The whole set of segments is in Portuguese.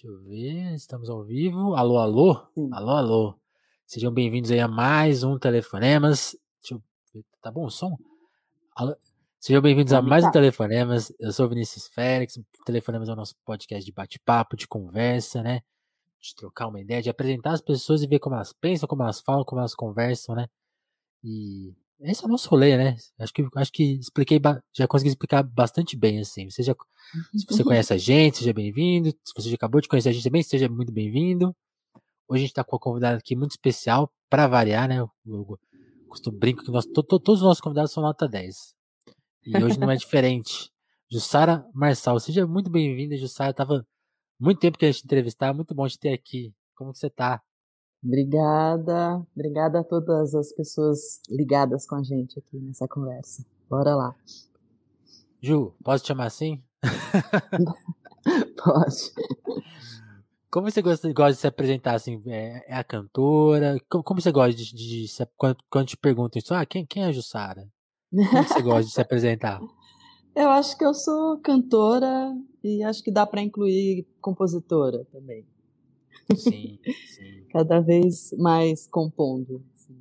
Deixa eu ver, estamos ao vivo. Alô, alô? Sim. Alô, alô. Sejam bem-vindos aí a mais um Telefonemas. Deixa eu ver, tá bom o som? Alô? Sejam bem-vindos a mais um. Telefonemas. Eu sou o Vinícius Félix. Telefonemas é o nosso podcast de bate-papo, de conversa, né? De trocar uma ideia, de apresentar as pessoas e ver como elas pensam, como elas falam, como elas conversam, né? E esse é o nosso rolê, né? Acho que, acho que expliquei, já consegui explicar bastante bem, assim. Você já, se você conhece a gente, seja bem-vindo. Se você já acabou de conhecer a gente também, seja muito bem-vindo. Hoje a gente tá com uma convidada aqui muito especial, para variar, né? Eu, eu costumo brinco que nós, to- to- todos os nossos convidados são nota 10. E hoje não é diferente. Jussara Marçal, seja muito bem-vinda, Jussara. Tava muito tempo que a gente entrevistar, muito bom te ter aqui. Como que você tá? Obrigada, obrigada a todas as pessoas ligadas com a gente aqui nessa conversa. Bora lá. Ju, posso te chamar assim? Pode. Como você gosta, gosta de se apresentar assim? É, é a cantora? Como, como você gosta de, de, de se, quando, quando te perguntam isso? Ah, quem, quem é a Jussara? Como você gosta de se apresentar? Eu acho que eu sou cantora e acho que dá para incluir compositora também. Sim, sim. Cada vez mais compondo. assim.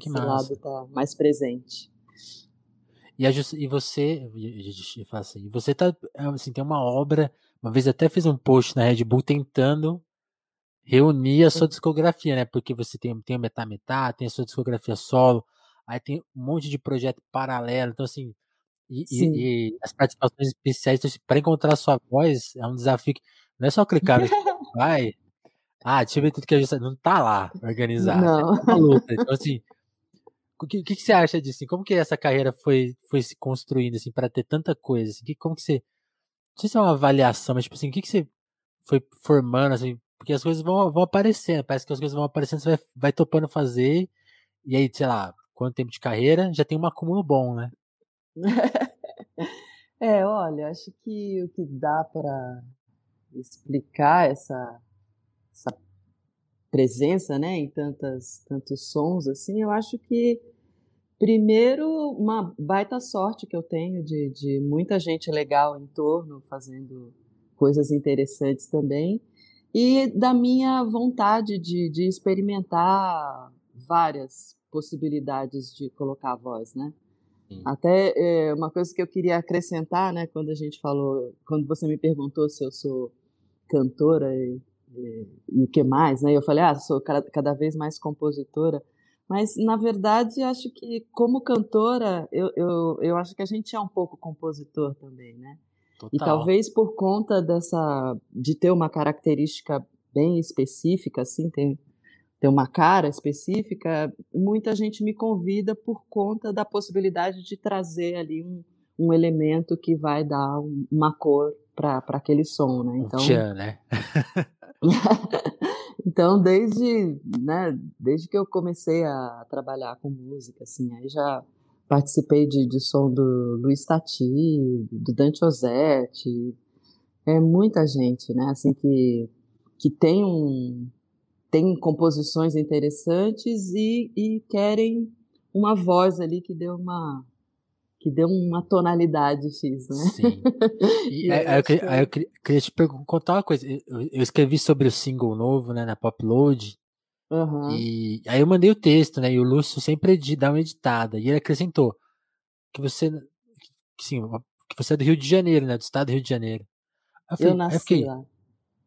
Que Esse massa. lado tá mais presente. E, a e você, e- assim, você tá, assim, tem uma obra, uma vez até fiz um post na Red Bull tentando reunir a sua discografia, né? Porque você tem, tem o Metá Metá, tem a sua discografia solo, aí tem um monte de projeto paralelo, então assim, e, e- e as participações especiais, então, para encontrar a sua voz, é um desafio que não é só clicar no Spotify, ah, deixa eu ver tudo que a gente não tá lá organizado, Não. é uma luta, então assim, o que, o que, que você acha disso? assim? Como que essa carreira foi, foi se construindo assim para ter tanta coisa? Assim? Que, como que você, não sei se é uma avaliação, mas tipo assim, o que, que você foi formando assim? Porque as coisas vão, vão aparecendo, parece que as coisas vão aparecendo, você vai, vai topando fazer e aí, sei lá, quanto tempo de carreira já tem um acúmulo bom, né? É, olha, acho que o que dá para explicar essa, essa presença, né, em tantas, tantos sons assim, eu acho que primeiro uma baita sorte que eu tenho de, de muita gente legal em torno fazendo coisas interessantes também e da minha vontade de, de experimentar várias possibilidades de colocar a voz, né? Sim. Até é, uma coisa que eu queria acrescentar, né, quando a gente falou, quando você me perguntou se eu sou cantora e, e, e o que mais, né? Eu falei, ah, sou cada, vez mais compositora. Mas, na verdade, acho que como cantora, eu, eu, eu acho que a gente é um pouco compositor também, né? E Total. talvez por conta dessa de ter uma característica bem específica, assim, tem, ter uma cara específica, muita gente me convida por conta da possibilidade de trazer ali um, um elemento que vai dar um- uma cor para aquele som, né? Um Então, tchan, né? então desde, né, desde que eu comecei a trabalhar com música, assim, aí já participei de, de som do Luiz Tati, do Dante Ozzetti, é muita gente, né, assim, que, que tem um, tem composições interessantes e, e querem uma voz ali que dê uma que dê uma tonalidade X, né? Sim. E E aí, eu aí eu, queria- que aí eu queria, queria te contar uma coisa. Eu, eu- eu escrevi sobre o single novo, né, na Popload, Aham. e aí eu mandei o texto, né, e o Lúcio sempre dá uma editada, e ele acrescentou que você, que, sim, que você é do Rio de Janeiro, né, do estado do Rio de Janeiro. Eu, Eu falei, eu nasci fiquei, lá.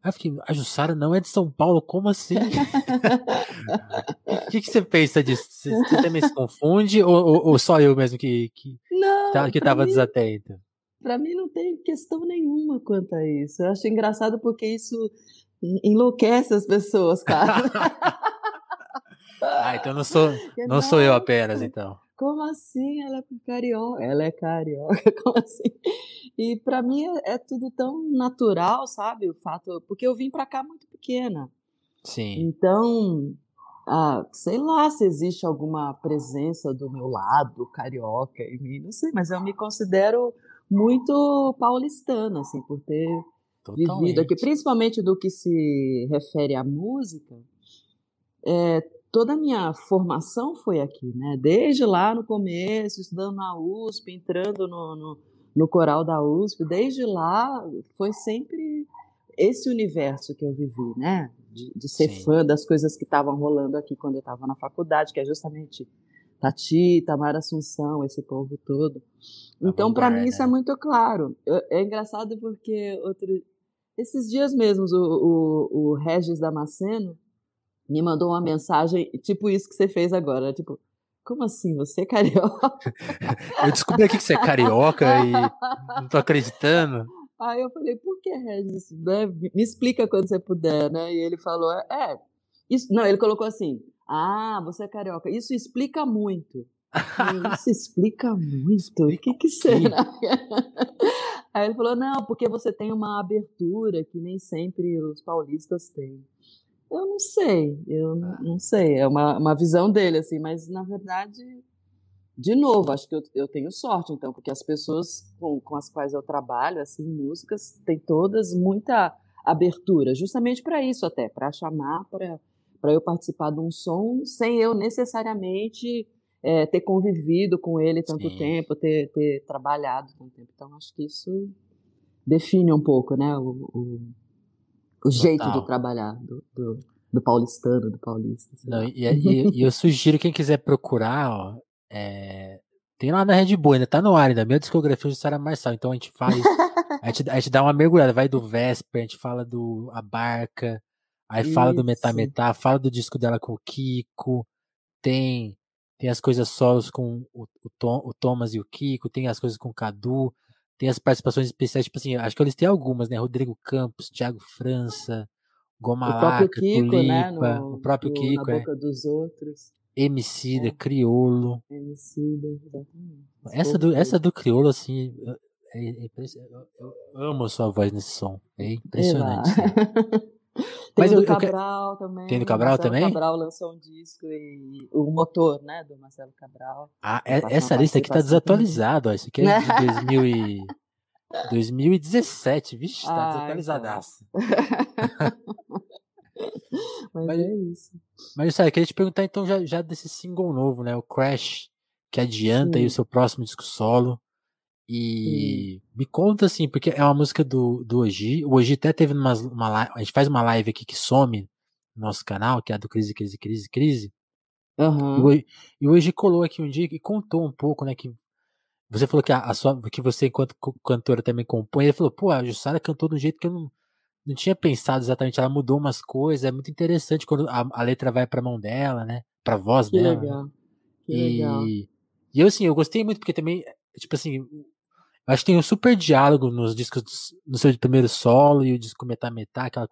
Aí eu fiquei, a Jussara não é de São Paulo, como assim? O que, que você pensa disso? Você, você também se confunde, ou, ou- ou só eu mesmo que, que, Não, tá- que pra tava mim, desatento? pra mim não tem questão nenhuma quanto a isso. Eu acho engraçado porque isso en- enlouquece as pessoas, cara. Ah, então não sou, Porque, não sou eu apenas, então. Como assim ela é carioca? Ela é carioca, como assim? E pra mim é, é tudo tão natural, sabe? O fato, porque eu vim pra cá muito pequena. Sim. Então, ah, sei lá se existe alguma presença do meu lado carioca em mim, não sei, mas eu me considero muito paulistana, assim, por ter vivido aqui, Totalmente. principalmente do que se refere à música. É, toda a minha formação foi aqui, né? Desde lá no começo, estudando na USP, entrando no, no, no coral da USP, desde lá foi sempre esse universo que eu vivi, né? De, de ser Sim. fã das coisas que estavam rolando aqui quando eu estava na faculdade, que é justamente Tati, Tamara Assunção, esse povo todo. Então, para mim, isso é muito claro. É engraçado porque outro, esses dias mesmos o, o, o Regis Damasceno me mandou uma mensagem, tipo isso que você fez agora, tipo, como assim, você é carioca? eu descobri aqui que você é carioca e não tô acreditando. Aí eu falei, por que, Regis? Né? Me explica quando você puder, né? E ele falou, é, isso, não, ele colocou assim, ah, você é carioca. Isso explica muito. Isso explica muito. O que, que será? Aí ele falou: não, porque você tem uma abertura que nem sempre os paulistas têm. Eu não sei, eu não sei. É uma, uma visão dele, assim, mas na verdade, de novo, acho que eu, eu tenho sorte, então, porque as pessoas com, com as quais eu trabalho, assim, músicas, têm todas muita abertura, justamente para isso até, para chamar para para eu participar de um som sem eu necessariamente é, ter convivido com ele tanto Sim. tempo, ter, ter trabalhado tanto tempo. Então, acho que isso define um pouco né, o, o, o jeito de trabalhar do, do, do, paulistano, do paulista. Não, e, e, e, eu sugiro quem quiser procurar, ó, é, tem lá na Red Bull, ainda tá no ar, ainda. Minha discografia de Sara Marçal. Então a gente faz. a, gente, a gente dá uma mergulhada, vai do Vesper, a gente fala do A Barca, Aí Isso. fala do Metá Metá, fala do disco dela com o Kiko, tem tem as coisas solos com o, o, Tom, o Thomas e o Kiko, tem as coisas com o Cadu, tem as participações especiais, tipo assim, acho que eu listei algumas, né? Rodrigo Campos, Thiago França, Goma o próprio Kiko, Tulipa, né? No, o próprio no, Kiko, na é. boca dos outros. Emicida, é. Criolo. Emicida, exatamente. Essa do, essa do Criolo, assim, é, é, eu, eu, amo a sua voz nesse som. É impressionante. Tem Mas o do Cabral eu, também. Tem do Cabral Marcelo também? Cabral lançou um disco e o motor, né, do Marcelo Cabral. Ah, é, essa lista aqui tá desatualizada. Isso aqui é de 2000 e... 2017, vixe, tá ah, desatualizadaço. Então. mas, mas, é isso. Mas, sabe, queria te perguntar então já, já desse single novo, né, o Crash, que adianta Sim. aí o seu próximo disco solo. E hum. me conta assim, porque é uma música do, do Oji. O Oji até teve uma, uma A gente faz uma live aqui que some no nosso canal, que é a do Crise, Crise, Crise, Crise. Uhum. E o Oji colou aqui um dia e contou um pouco, né? Que você falou que, a, a sua, que você, enquanto cantora, também compõe. Ele falou, pô, a Jussara cantou de um jeito que eu não, não tinha pensado exatamente. Ela mudou umas coisas. É muito interessante quando a, a letra vai pra mão dela, né? Pra voz que dela. Legal. Né? Que e, legal. E eu, assim, eu gostei muito, porque também, tipo assim, Acho que tem um super diálogo nos discos, no seu primeiro solo e o disco Metá Metá, aquela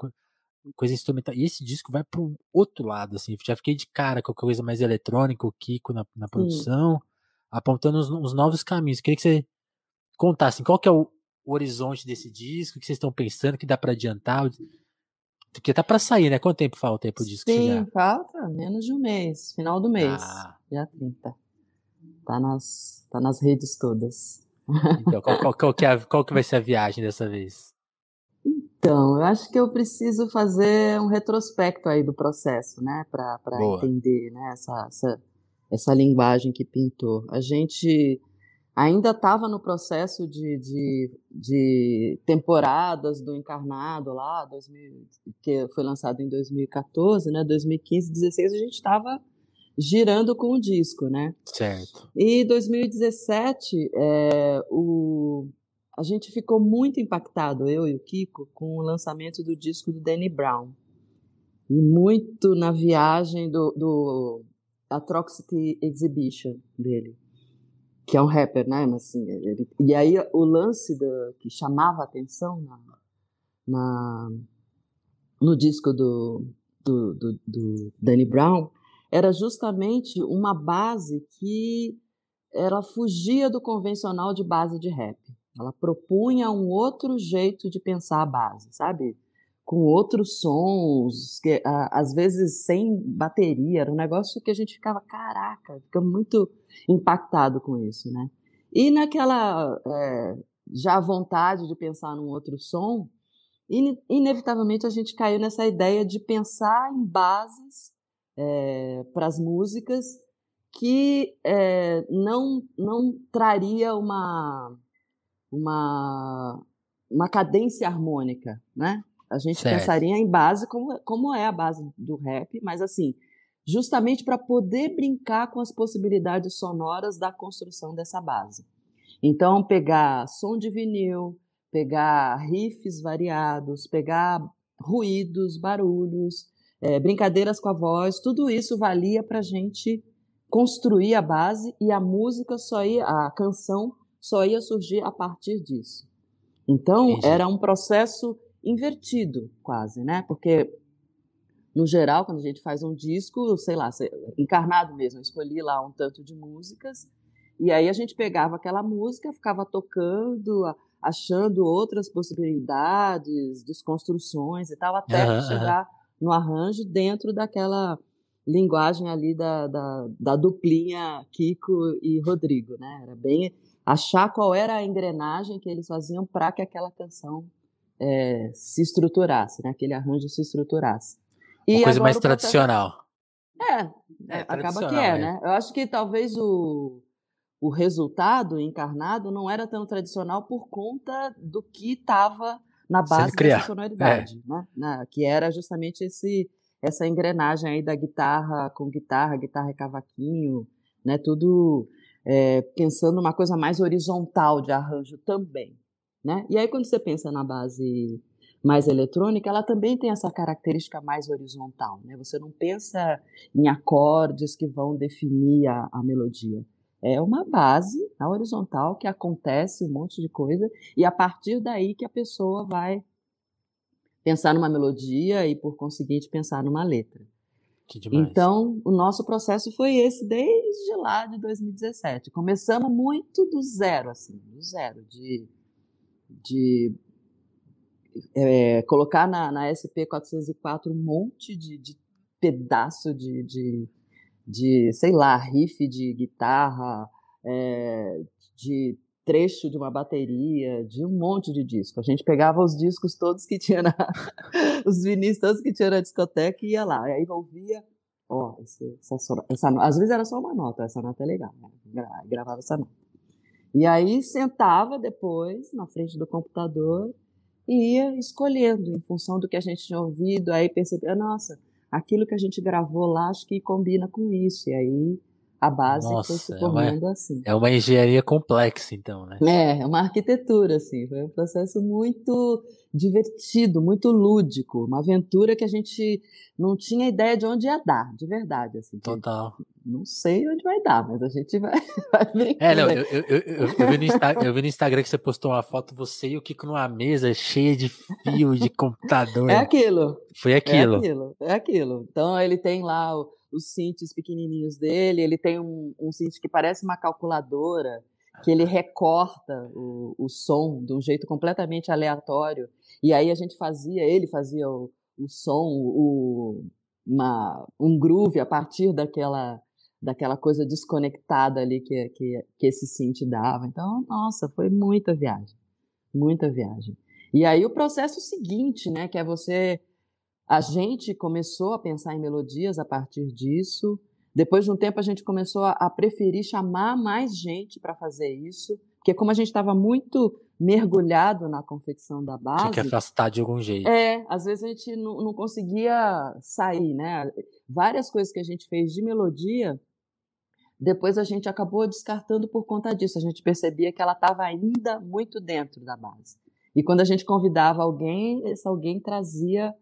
coisa instrumental. E esse disco vai para um outro lado, assim. Já fiquei de cara com a coisa mais eletrônica, o Kiko na, na produção, Sim. apontando os, os, novos caminhos. Queria que você contasse qual que é o, o horizonte desse disco, o que vocês estão pensando, que dá para adiantar. Porque tá para sair, né? Quanto tempo falta aí pro disco Sim, chegar? falta menos de um mês, final do mês, ah. dia 30. Tá nas, tá nas redes todas. Então, qual, qual, qual, que é a, qual que vai ser a viagem dessa vez? Então, eu acho que eu preciso fazer um retrospecto aí do processo, né, para entender né, essa, essa, essa linguagem que pintou. A gente ainda estava no processo de, de, de, temporadas do Encarnado lá, 2000, que foi lançado em 2014, né, 2015, 2016, a gente estava girando com o disco, né? Certo. E 2017, é, o, a gente ficou muito impactado, eu e o Kiko, com o lançamento do disco do Danny Brown. E muito na viagem do, do Atrocity Exhibition dele, que é um rapper, né? Mas, assim, ele, e aí o lance do, que chamava a atenção na, na, no disco do, do, do, do Danny Brown era justamente uma base que ela fugia do convencional de base de rap. Ela propunha um outro jeito de pensar a base, sabe? Com outros sons, que às vezes sem bateria, era um negócio que a gente ficava, caraca, fica muito impactado com isso, né? E naquela é, já vontade de pensar num outro som, inevitavelmente a gente caiu nessa ideia de pensar em bases é, para as músicas que é, não, não traria uma, uma, uma cadência harmônica, né? A gente Certo. pensaria em base como, como é a base do rap, mas assim, justamente para poder brincar com as possibilidades sonoras da construção dessa base. Então, pegar som de vinil, pegar riffs variados, pegar ruídos, barulhos, é, brincadeiras com a voz, tudo isso valia para a gente construir a base e a música só ia, a canção só ia surgir a partir disso. Então, Entendi. era um processo invertido, quase, né? Porque, no geral, quando a gente faz um disco, sei lá, encarnado mesmo, eu escolhi lá um tanto de músicas, e aí a gente pegava aquela música, ficava tocando, achando outras possibilidades, desconstruções e tal, até aham. chegar no arranjo dentro daquela linguagem ali da, da, da duplinha Kiko e Rodrigo, né? Era bem achar qual era a engrenagem que eles faziam para que aquela canção é, se estruturasse, né? aquele arranjo se estruturasse. Uma coisa mais o processo- tradicional. É, É, acaba que tradicional, é, é. né? Eu acho que talvez o, o resultado encarnado não era tão tradicional por conta do que estava na base dessa sonoridade, né? Na- que era justamente esse essa engrenagem aí da guitarra com guitarra, guitarra e cavaquinho, né? Tudo é, pensando numa coisa mais horizontal de arranjo também, né? E aí quando você pensa na base mais eletrônica, ela também tem essa característica mais horizontal, né? Você não pensa em acordes que vão definir a, a melodia. É uma base na horizontal que acontece um monte de coisa e a partir daí que a pessoa vai pensar numa melodia e por conseguinte pensar numa letra. Que demais. Então, o nosso processo foi esse desde lá de 2017. Começamos muito do zero, assim, do zero, de, de é, colocar na, na SP404 um monte de, de pedaço de, de, de, sei lá, riff de guitarra, é, de trecho de uma bateria, de um monte de disco. A gente pegava os discos todos que tinha na, os vinis todos que tinha na discoteca e ia lá. E aí ouvia, ó, esse- essa, essa, às vezes era só uma nota, essa nota é legal, né? Gra- gravava essa nota. E aí sentava depois na frente do computador e ia escolhendo em função do que a gente tinha ouvido, aí percebia, nossa, aquilo que a gente gravou lá acho que combina com isso. E aí a base foi Nossa, se é uma- formando assim. É uma engenharia complexa, então, né? É, é uma arquitetura, assim, foi um processo muito divertido, muito lúdico, uma aventura que a gente não tinha ideia de onde ia dar, de verdade, assim, Total. não sei onde vai dar, mas a gente vai, vai ver. É, não, eu, eu, eu, eu- eu vi no Insta- eu vi no Instagram que você postou uma foto, você e o Kiko numa mesa cheia de fio de computador. É aquilo, Foi é aquilo. aquilo, é aquilo. Então ele tem lá o- os synths pequenininhos dele, ele tem um, um synth que parece uma calculadora, que ele recorta o, o som de um jeito completamente aleatório. E aí a gente fazia, ele fazia o, o som, o, uma, um groove a partir daquela, daquela coisa desconectada ali que, que, que esse synth dava. Então, nossa, foi muita viagem, muita viagem. E aí o processo seguinte, né, que é você a gente começou a pensar em melodias a partir disso. Depois de um tempo, a gente começou a, a preferir chamar mais gente para fazer isso, porque como a gente estava muito mergulhado na confecção da Tinha que base, afastar de algum jeito. é, às vezes a gente não, não conseguia sair, né? Várias coisas que a gente fez de melodia, depois a gente acabou descartando por conta disso. A gente percebia que ela estava ainda muito dentro da base. E quando a gente convidava alguém, esse alguém trazia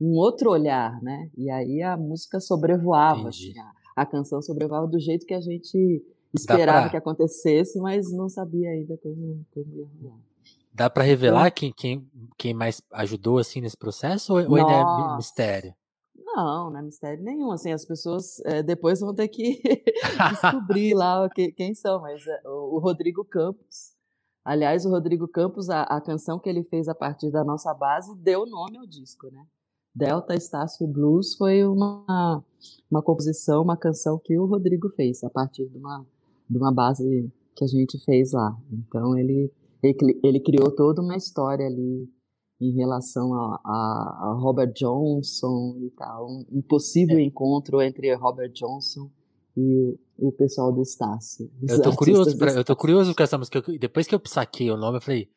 um outro olhar, né? E aí a música sobrevoava, assim, a, a canção sobrevoava do jeito que a gente esperava pra- que acontecesse, mas não sabia ainda como, como ia rolar. Dá pra revelar quem, quem, quem mais ajudou assim nesse processo ou, ou ainda é mistério? Não, não é mistério nenhum. Assim, as pessoas eh, depois vão ter que descobrir lá que- quem são, mas eh, o, o Rodrigo Campos. Aliás, o Rodrigo Campos, a, a canção que ele fez a partir da nossa base, deu nome ao disco, né? Delta Estácio Blues foi uma, uma composição, uma canção que o Rodrigo fez a partir de uma, de uma base que a gente fez lá. Então ele, ele, ele criou toda uma história ali em relação a, a, a Robert Johnson e tal, um, um possível encontro entre Robert Johnson e o, pessoal do Estácio. Eu tô curioso, pra, eu tô curioso com essa música. Depois que eu saquei o nome, eu falei,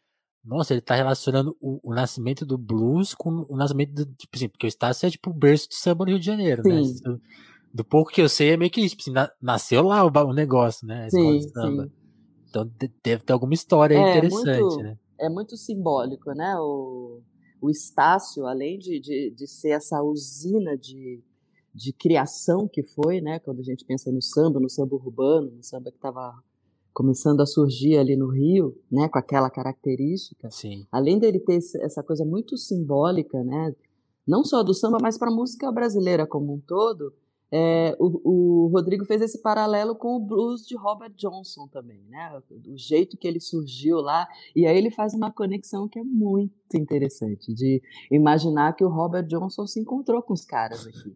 nossa, ele tá relacionando o, o, nascimento do blues com o nascimento do, tipo assim, porque o Estácio é tipo o berço do samba no Rio de Janeiro, né? sim. né? Do pouco que eu sei é meio que isso, tipo assim, na, nasceu lá o, o, negócio, né? A sim, sim. Então deve ter alguma história é, interessante, muito, né? É muito simbólico, né? O, o Estácio, além de, de, de ser essa usina de, de criação que foi, né? Quando a gente pensa no samba, no samba urbano, no samba que estava começando a surgir ali no Rio, né, com aquela característica. Sim. Além dele ter essa coisa muito simbólica, né, não só do samba, mas para a música brasileira como um todo, é, o, o, Rodrigo fez esse paralelo com o blues de Robert Johnson também, né? O jeito que ele surgiu lá. E aí ele faz uma conexão que é muito interessante, de imaginar que o Robert Johnson se encontrou com os caras aqui.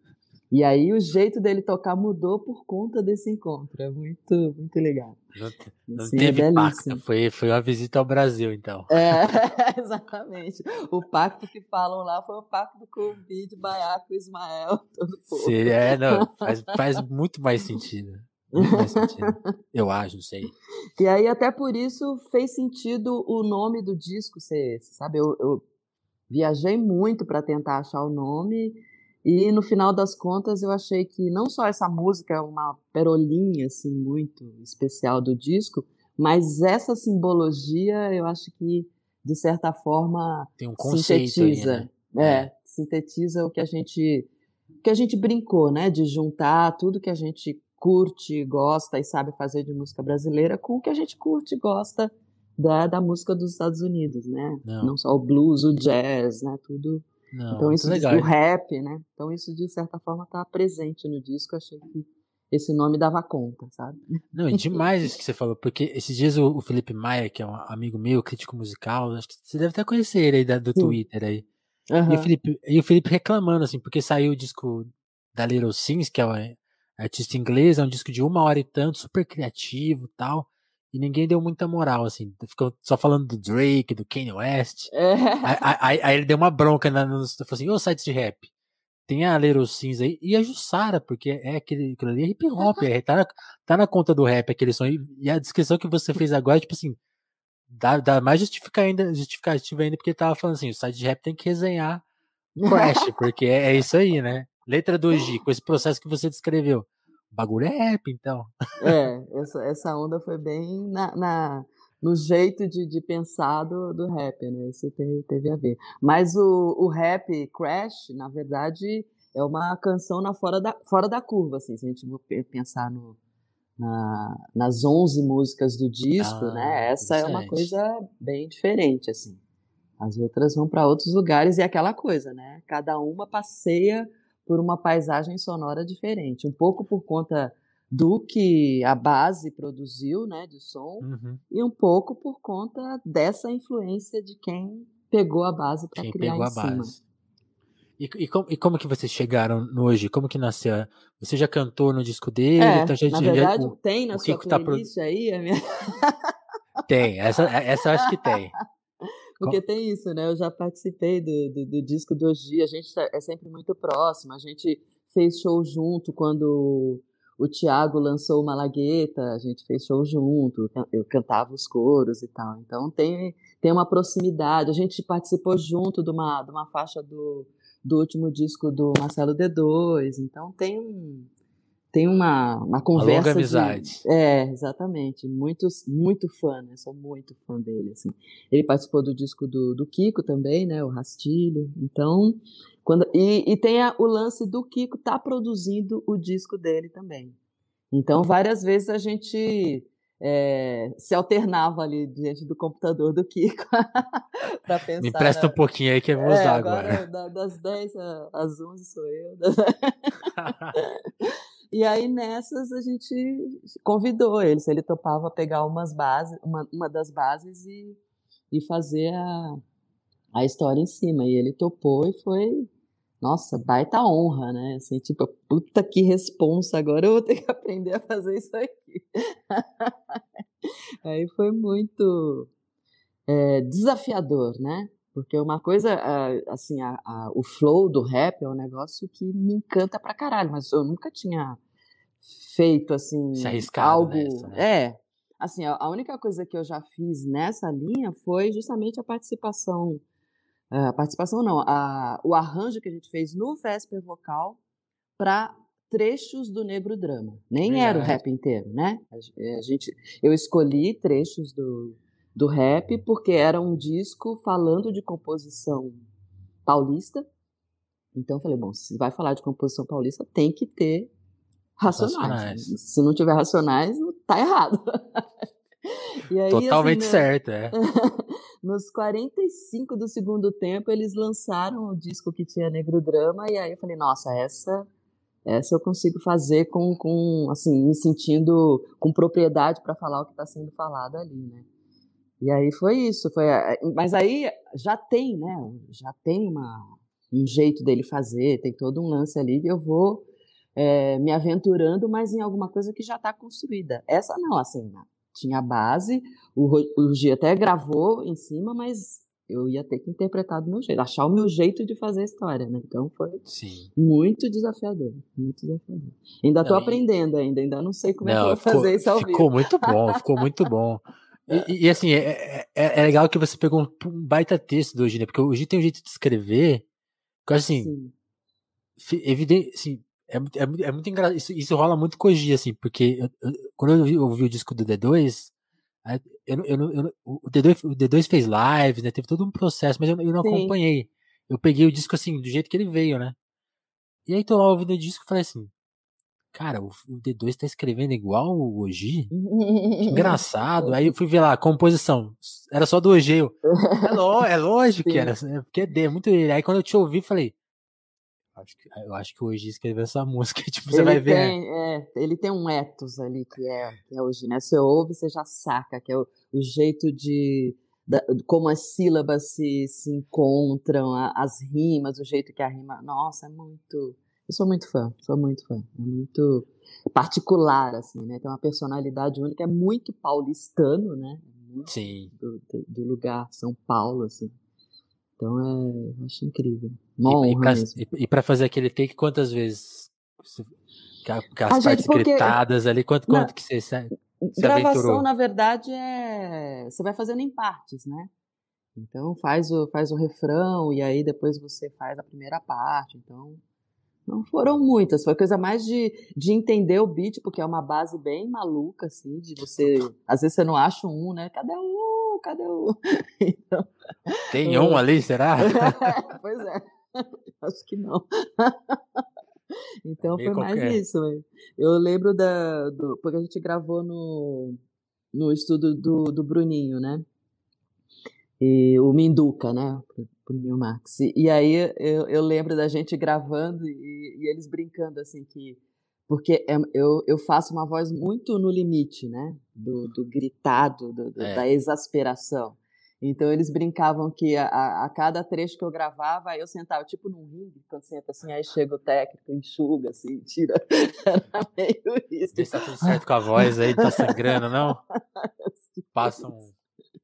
E aí o jeito dele tocar mudou por conta desse encontro. É muito, muito legal. Não, não assim, teve é pacto, foi, foi uma visita ao Brasil, então. É, exatamente. O pacto que falam lá foi o pacto com o Bid, Baiaco, Ismael, todo povo. Sim, é, não, faz, faz muito mais sentido. Muito mais sentido. Eu acho, não sei. E aí, até por isso, fez sentido o nome do disco ser esse, sabe? Eu, eu viajei muito para tentar achar o nome e no final das contas eu achei que não só essa música é uma perolinha assim muito especial do disco, mas essa simbologia eu acho que de certa forma Tem um sintetiza, aí, né? é, é, sintetiza o que a gente que a gente brincou, né, de juntar tudo que a gente curte, gosta e sabe fazer de música brasileira com o que a gente curte e gosta da, da música dos Estados Unidos, né? Não. não só o blues, o jazz, né, tudo não, então isso legal. o rap, né? Então isso de certa forma está presente no disco. Eu achei que esse nome dava conta, sabe? Não, e demais isso que você falou, porque esses dias o, o Felipe Maia, que é um amigo meu, crítico musical, acho que você deve até conhecer ele aí da, do Sim. Twitter aí. Uhum. E, o Felipe, e o Felipe reclamando, assim, porque saiu o disco da Little Sims, que é uma artista inglesa, é um disco de uma hora e tanto, super criativo tal e ninguém deu muita moral, assim. Ficou só falando do Drake, do Kanye West. É. Aí, aí, aí, ele deu uma bronca na, no, falou assim, ô sites de rap, tem a Little Sims aí e a Jussara, porque é aquele, aquilo ali é hip hop, é, tá, na, tá na conta do rap aquele som. E, e a descrição que você fez agora, tipo assim, dá, dá mais justificar ainda, justificativa ainda, porque ele tava falando assim, o site de rap tem que resenhar Crash, porque é, é isso aí, né? Letra 2G, com esse processo que você descreveu bagulho é rap, então. É, essa, essa onda foi bem na, na no jeito de, de pensar do, do rap, né? Isso teve, teve a ver. Mas o, o rap Crash, na verdade, é uma canção na fora da, fora da curva, assim, se a gente pensar no, na, nas 11 músicas do disco, ah, né? Essa é uma coisa bem diferente, assim. As outras vão para outros lugares e é aquela coisa, né? Cada uma passeia por uma paisagem sonora diferente, um pouco por conta do que a base produziu, né, de som, uhum. e um pouco por conta dessa influência de quem pegou a base para criar pegou em a cima. Base. E, e, como, e, como, que vocês chegaram hoje? Como que nasceu? Você já cantou no disco dele? É, então já, na verdade, já, o, tem na sua tá playlist tá pro... aí? Minha... Tem, essa, essa eu acho que tem. Porque tem isso, né? Eu já participei do, do, do disco do Ogi, a gente tá, é sempre muito próximo, a gente fez show junto quando o Tiago lançou o Malagueta, a gente fez show junto, eu cantava os coros e tal. Então tem, tem uma proximidade. A gente participou junto de uma, de uma faixa do, do último disco do Marcelo D2. Então tem um, tem uma, uma conversa. Uma longa amizade. De, é, exatamente. Muito, muito fã, né? Sou muito fã dele, assim. Ele participou do disco do, do Kiko também, né? O Rastilho. Então, quando, e, e tem a, o lance do Kiko tá produzindo o disco dele também. Então, várias vezes a gente é, se alternava ali diante do computador do Kiko para pensar. Me presta um pouquinho aí que eu vou usar é, agora. agora. Das 10 às 11 sou eu. E aí nessas a gente convidou ele, se ele topava pegar umas bases, uma, uma das bases e, e fazer a, a história em cima. E ele topou e foi, nossa, baita honra, né? Assim, tipo, puta que responsa, agora eu vou ter que aprender a fazer isso aqui. aí foi muito é, desafiador, né? Porque uma coisa, assim, a, a, o flow do rap é um negócio que me encanta pra caralho, mas eu nunca tinha feito, assim, Se algo... Nessa, né? É, assim, a única coisa que eu já fiz nessa linha foi justamente a participação, a participação não, a, o arranjo que a gente fez no Vesper Vocal para trechos do Negro Drama. Nem era o rap inteiro, né? A gente, eu escolhi trechos do, do rap porque era um disco falando de composição paulista. Então eu falei, bom, se vai falar de composição paulista, tem que ter racionais. racionais. Se não tiver racionais, tá errado. Aí, Totalmente assim, certo, é. nos 45 do segundo tempo, eles lançaram o disco que tinha Negro Drama, e aí eu falei, nossa, essa essa eu consigo fazer com, com assim, me sentindo com propriedade para falar o que está sendo falado ali, né? E aí foi isso, foi, mas aí já tem, né? Já tem uma, um jeito dele fazer, tem todo um lance ali que eu vou é, me aventurando, mas em alguma coisa que já está construída. Essa não, assim, tinha base, o, o Gia até gravou em cima, mas eu ia ter que interpretar do meu jeito, achar o meu jeito de fazer a história, né? Então foi Sim. muito desafiador, muito desafiador. Ainda estou aprendendo ainda, ainda não sei como não, é que eu vou ficou, fazer isso ao vivo. Ficou muito bom, ficou muito bom. E, e, assim, é, é, é, legal que você pegou um, baita texto do Hoje, né? Porque o Hoje tem um jeito de escrever que, assim, evidente, assim, é, é, é muito engraçado. Isso, isso rola muito com o G, assim, porque eu, eu, quando eu ouvi, ouvi, o disco do D2, eu, eu, o, D2, o D2 fez lives, né? Teve todo um processo, mas eu, eu não Sim. acompanhei. Eu peguei o disco assim, do jeito que ele veio, né? E aí tô lá ouvindo o disco e falei assim, cara, o, o D2 tá escrevendo igual o Oji? Engraçado. Aí eu fui ver lá, composição. Era só do Oji. Eu, é, lo, é lógico Sim. que era, né? porque é D, é muito Aí quando eu te ouvi, falei, acho que, eu acho que o Oji escreveu essa música, tipo, você ele vai ver. Tem, é, ele tem um ethos ali que é, que é Oji, né? Você ouve, você já saca, que é o, o jeito de da, como as sílabas se, se encontram, a, as rimas, o jeito que a rima. Nossa, é muito. Eu sou muito fã, sou muito fã. É muito particular, assim, né? Tem uma personalidade única, é muito paulistano, né? Muito Sim. Do, do, do, lugar São Paulo, assim. Então é, eu acho incrível. Uma e, e para fazer aquele take, quantas vezes? Com as partes porque... gritadas ali, quanto, quanto que você se Gravação, aventurou? na verdade, é. Você vai fazendo em partes, né? Então faz o, faz o refrão e aí depois você faz a primeira parte. Então não foram muitas, foi coisa mais de, de entender o beat, porque é uma base bem maluca, assim, de você. Às vezes você não acha um, né? Cadê um? Cadê um? Então, Tem um ali, será? pois é, acho que não. Então foi mais qualquer. isso. Eu lembro da. Do, porque a gente gravou no, no estudo do, do Bruninho, né? E, o Minduca, né? Bruninho Max. E, e aí eu, eu, lembro da gente gravando e, e eles brincando assim que. Porque é, eu, eu faço uma voz muito no limite, né? Do, do gritado, do, do, é. da exasperação. Então eles brincavam que a, a, cada trecho que eu gravava, eu sentava tipo num ringue, quando senta assim, aí chega o técnico, enxuga, assim, tira. Era meio isso. Vê se tá tudo certo com a voz aí, tá sangrando, não? Passa um.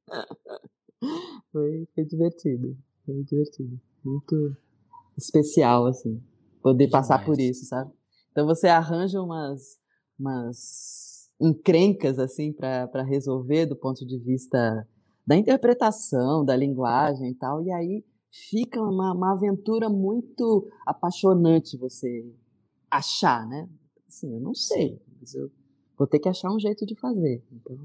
Foi, foi divertido. Foi divertido. Muito especial, assim. Poder Demais. passar por isso, sabe? Então você arranja umas, umas encrencas, assim, para resolver do ponto de vista da interpretação, da linguagem e tal, e aí fica uma, uma aventura muito apaixonante você achar, né? Assim, eu não sei, mas eu vou ter que achar um jeito de fazer. Então,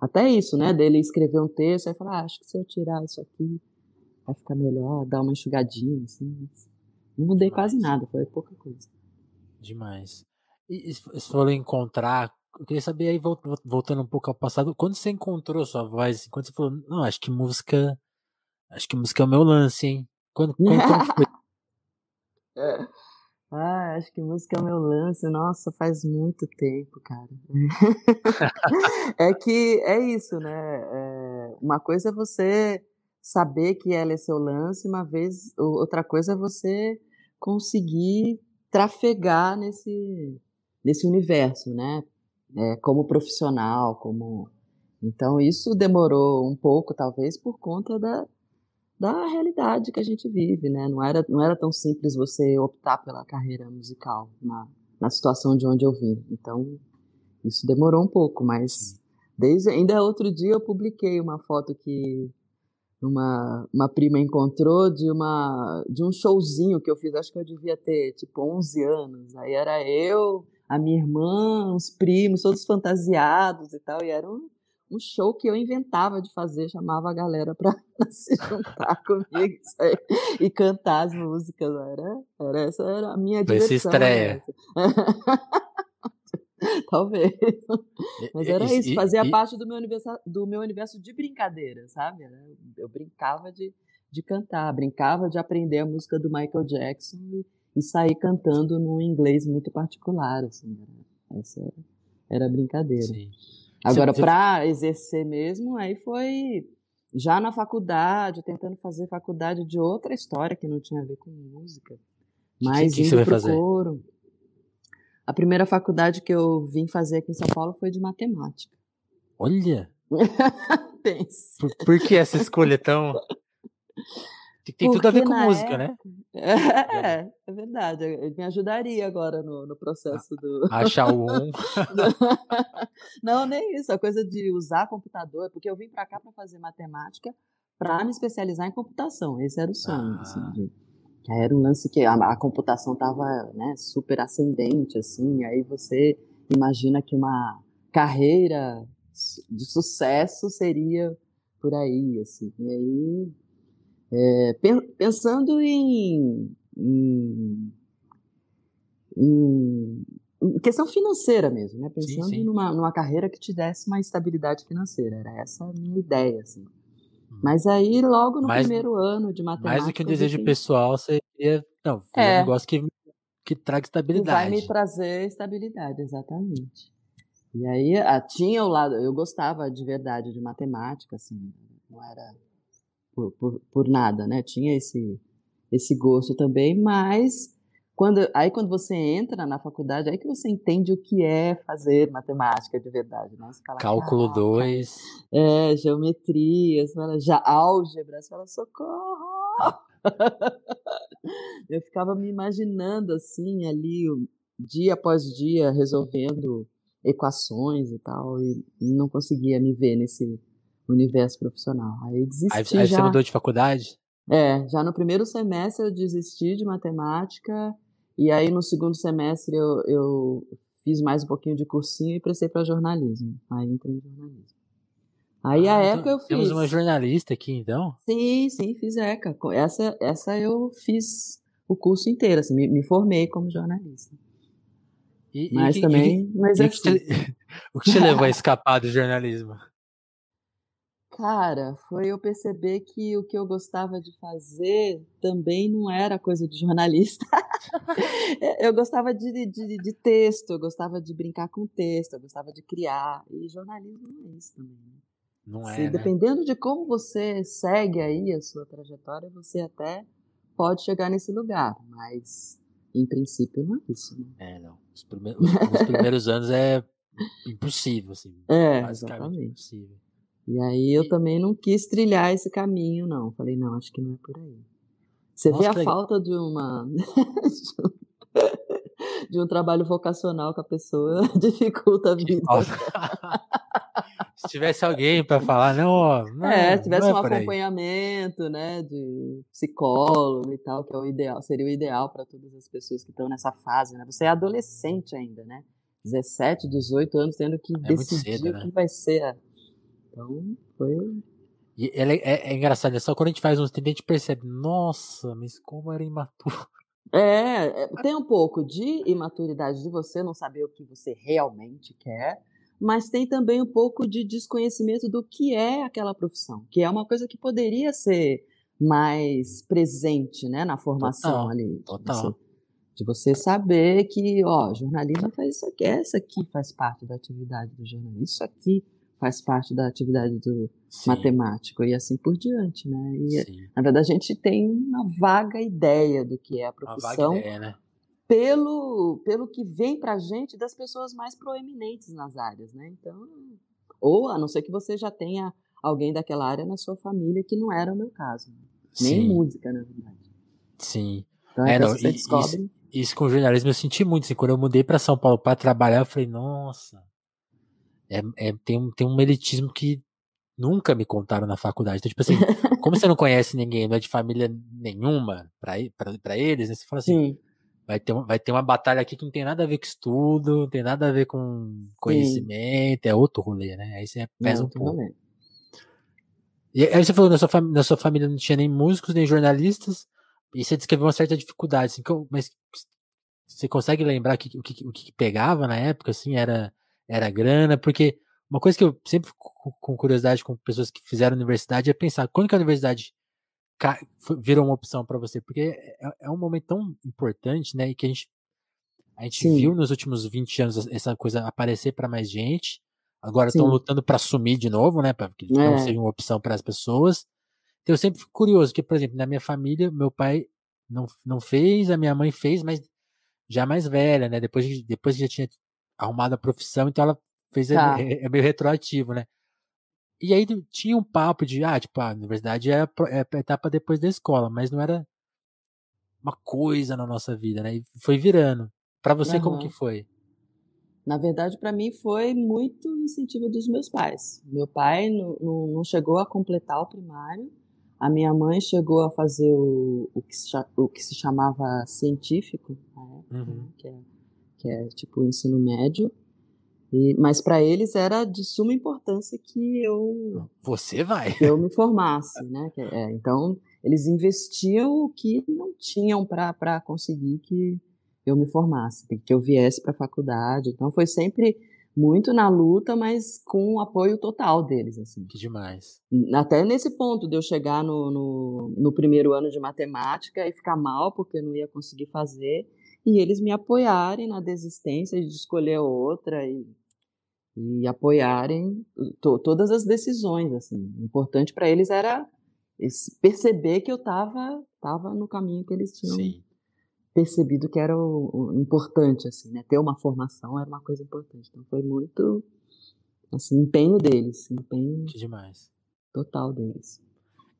até isso, né? Dele escrever um texto, aí falar, ah, acho que se eu tirar isso aqui vai ficar melhor, dar uma enxugadinha, assim. Não mudei Demais. quase nada, foi pouca coisa. Demais. E se for encontrar eu queria saber aí, voltando um pouco ao passado, quando você encontrou sua voz, assim, quando você falou, não, acho que música. Acho que música é o meu lance, hein? Quando, quando, quando foi? É. Ah, acho que música é o meu lance. Nossa, faz muito tempo, cara. é que é isso, né? É, uma coisa é você saber que ela é seu lance, uma vez, outra coisa é você conseguir trafegar nesse, nesse universo, né? é, como profissional, como então isso demorou um pouco, talvez por conta da, da realidade que a gente vive, né? Não era não era tão simples você optar pela carreira musical na, na situação de onde eu vim. Então isso demorou um pouco, mas Desde ainda outro dia eu publiquei uma foto que uma, uma prima encontrou de uma de um showzinho que eu fiz, acho que eu devia ter tipo 11 anos. Aí era eu, a minha irmã, os primos, todos fantasiados e tal, e era um, um show que eu inventava de fazer, chamava a galera para se juntar comigo e cantar as músicas. Era, era essa era a minha diversão. Essa estreia. Talvez. Mas era isso, fazia e, parte do meu, universo, do meu universo de brincadeira, sabe? Eu brincava de, de cantar, brincava de aprender a música do Michael Jackson e, e sair cantando num inglês muito particular, assim. Essa era, a brincadeira. Sim. Agora, para exercer mesmo, aí foi já na faculdade, tentando fazer faculdade de outra história que não tinha a ver com música. Mas que, que indo pro coro. A primeira faculdade que eu vim fazer aqui em São Paulo foi de matemática. Olha! Pense. Por, por que essa escolha tão. Tem, tem tudo a ver com música, né? época... né? É, é verdade. Ele me ajudaria agora no, no processo do. Achar o um. Não, nem isso. A coisa de usar computador, porque eu vim para cá para fazer matemática para me especializar em computação. Esse era o sonho. Assim, ah. Assim, de era um lance que a, a computação estava né, super ascendente, assim, aí você imagina que uma carreira de sucesso seria por aí, assim. E aí, é, pensando em, em, em, questão financeira mesmo, né? Pensando sim, sim. Numa, numa carreira que te desse uma estabilidade financeira, era essa a minha ideia, assim. Mas aí, logo no mais, primeiro ano de matemática. Mais do que um desejo pessoal, seria. Não, é um negócio que, que traga estabilidade. Que vai me trazer estabilidade, exatamente. E aí, ah, tinha o lado. Eu gostava de verdade de matemática, assim, não era por, por, por nada, né? Tinha esse, esse gosto também, mas quando, aí quando você entra na faculdade, aí que você entende o que é fazer matemática de verdade, né? Fala, Cálculo 2. É, geometria, você fala, já álgebra, você fala, socorro! Eu ficava me imaginando assim, ali, dia após dia, resolvendo equações e tal, e não conseguia me ver nesse universo profissional. Aí desisti. Aí, aí já... você mudou de faculdade? É, já no primeiro semestre eu desisti de matemática e aí no segundo semestre eu, eu fiz mais um pouquinho de cursinho e prestei para jornalismo. Aí entrei em jornalismo. Aí ah, a então ECA eu fiz. Temos uma jornalista aqui então? Sim, sim, fiz ECA. Essa, essa eu fiz o curso inteiro, assim, me, me formei como jornalista. E, mas e, também, e, mas assim. Que te, o que te levou a escapar do jornalismo? Cara, foi eu perceber que o que eu gostava de fazer também não era coisa de jornalista. eu gostava de, de, de, texto, eu gostava de brincar com texto, eu gostava de criar. E jornalismo não é isso também. Né? Não é. Se, né? Dependendo de como você segue aí a sua trajetória, você até pode chegar nesse lugar, mas em princípio não é isso. Né? É, não. Os primeiros, os, primeiros anos é impossível, assim. É, exatamente. impossível. E aí eu também não quis trilhar esse caminho, não. Falei, não, acho que não é por aí. Você Nossa, vê a falta de uma. de um trabalho vocacional que a pessoa dificulta a vida. se tivesse alguém para falar, não, não, É, se tivesse é um acompanhamento, né, de psicólogo e tal, que é o ideal, seria o ideal para todas as pessoas que estão nessa fase, né? Você é adolescente ainda, né? 17, 18 anos tendo que é decidir cedo, né? o que vai ser então, foi. E é, é, é engraçado, é só quando a gente faz uns treinos a gente percebe, nossa, mas como era imaturo. É, é, tem um pouco de imaturidade de você não saber o que você realmente quer, mas tem também um pouco de desconhecimento do que é aquela profissão, que é uma coisa que poderia ser mais presente, né, na formação total, ali. Total. Você, de você saber que, ó, jornalismo faz isso aqui, essa aqui faz parte da atividade do jornalismo, isso aqui faz parte da atividade do Sim. matemático e assim por diante, né? E, Sim. na verdade, a gente tem uma vaga ideia do que é a profissão. Uma ideia, né? Pelo, pelo que vem pra gente das pessoas mais proeminentes nas áreas, né? Então, ou a não ser que você já tenha alguém daquela área na sua família, que não era o meu caso. Né? Nem música, na verdade. Sim. Então, é, não, você descobre... Isso, isso com jornalismo eu senti muito. Assim, quando eu mudei para São Paulo para trabalhar, eu falei, nossa, é, é, tem, um, tem um elitismo que nunca me contaram na faculdade. Então, tipo assim, como você não conhece ninguém, não é de família nenhuma para eles, né? Você fala assim, Sim. vai ter, vai ter uma batalha aqui que não tem nada a ver com estudo, não tem nada a ver com conhecimento, Sim. é outro rolê, né? Aí você pesa um pouco. E aí você falou, na sua, na sua família não tinha nem músicos, nem jornalistas, e você descreveu uma certa dificuldade, assim, mas você consegue lembrar que, o que, o que pegava na época, assim, era, era grana? Porque uma coisa que eu sempre fico com curiosidade com pessoas que fizeram universidade é pensar quando que a universidade virou uma opção para você, porque é, é, um momento tão importante, né, e que a gente a gente Sim. viu nos últimos 20 anos essa coisa aparecer para mais gente. Agora estão lutando para assumir de novo, né, para que é. não seja uma opção para as pessoas. Então eu sempre fico curioso, que por exemplo, na minha família, meu pai não, não fez, a minha mãe fez, mas já mais velha, né? Depois, depois que já tinha arrumado a profissão, então ela fez tá. é, meio retroativo, né? E aí tinha um papo de, ah, tipo, a universidade é a, é a etapa depois da escola, mas não era uma coisa na nossa vida, né? E foi virando. Para você, uhum. como que foi? Na verdade, para mim foi muito incentivo dos meus pais. Meu pai não, não, não, chegou a completar o primário. A minha mãe chegou a fazer o, o, que, se, o que se chamava científico, né? uhum. que, é, que é tipo o ensino médio. E, mas para eles era de suma importância que eu você vai que eu me formasse, né? É, então eles investiam o que não tinham para conseguir que eu me formasse, que eu viesse para a faculdade. Então foi sempre muito na luta, mas com o apoio total deles, assim. Que demais. Até nesse ponto de eu chegar no, no, no primeiro ano de matemática e ficar mal porque eu não ia conseguir fazer e eles me apoiarem na desistência de escolher outra e, e apoiarem to, todas as decisões, assim. O importante para eles era perceber que eu estava tava no caminho que eles tinham Sim. percebido que era o, o, importante, assim, né? Ter uma formação era uma coisa importante. Então foi muito, assim, empenho deles, empenho que demais. total deles.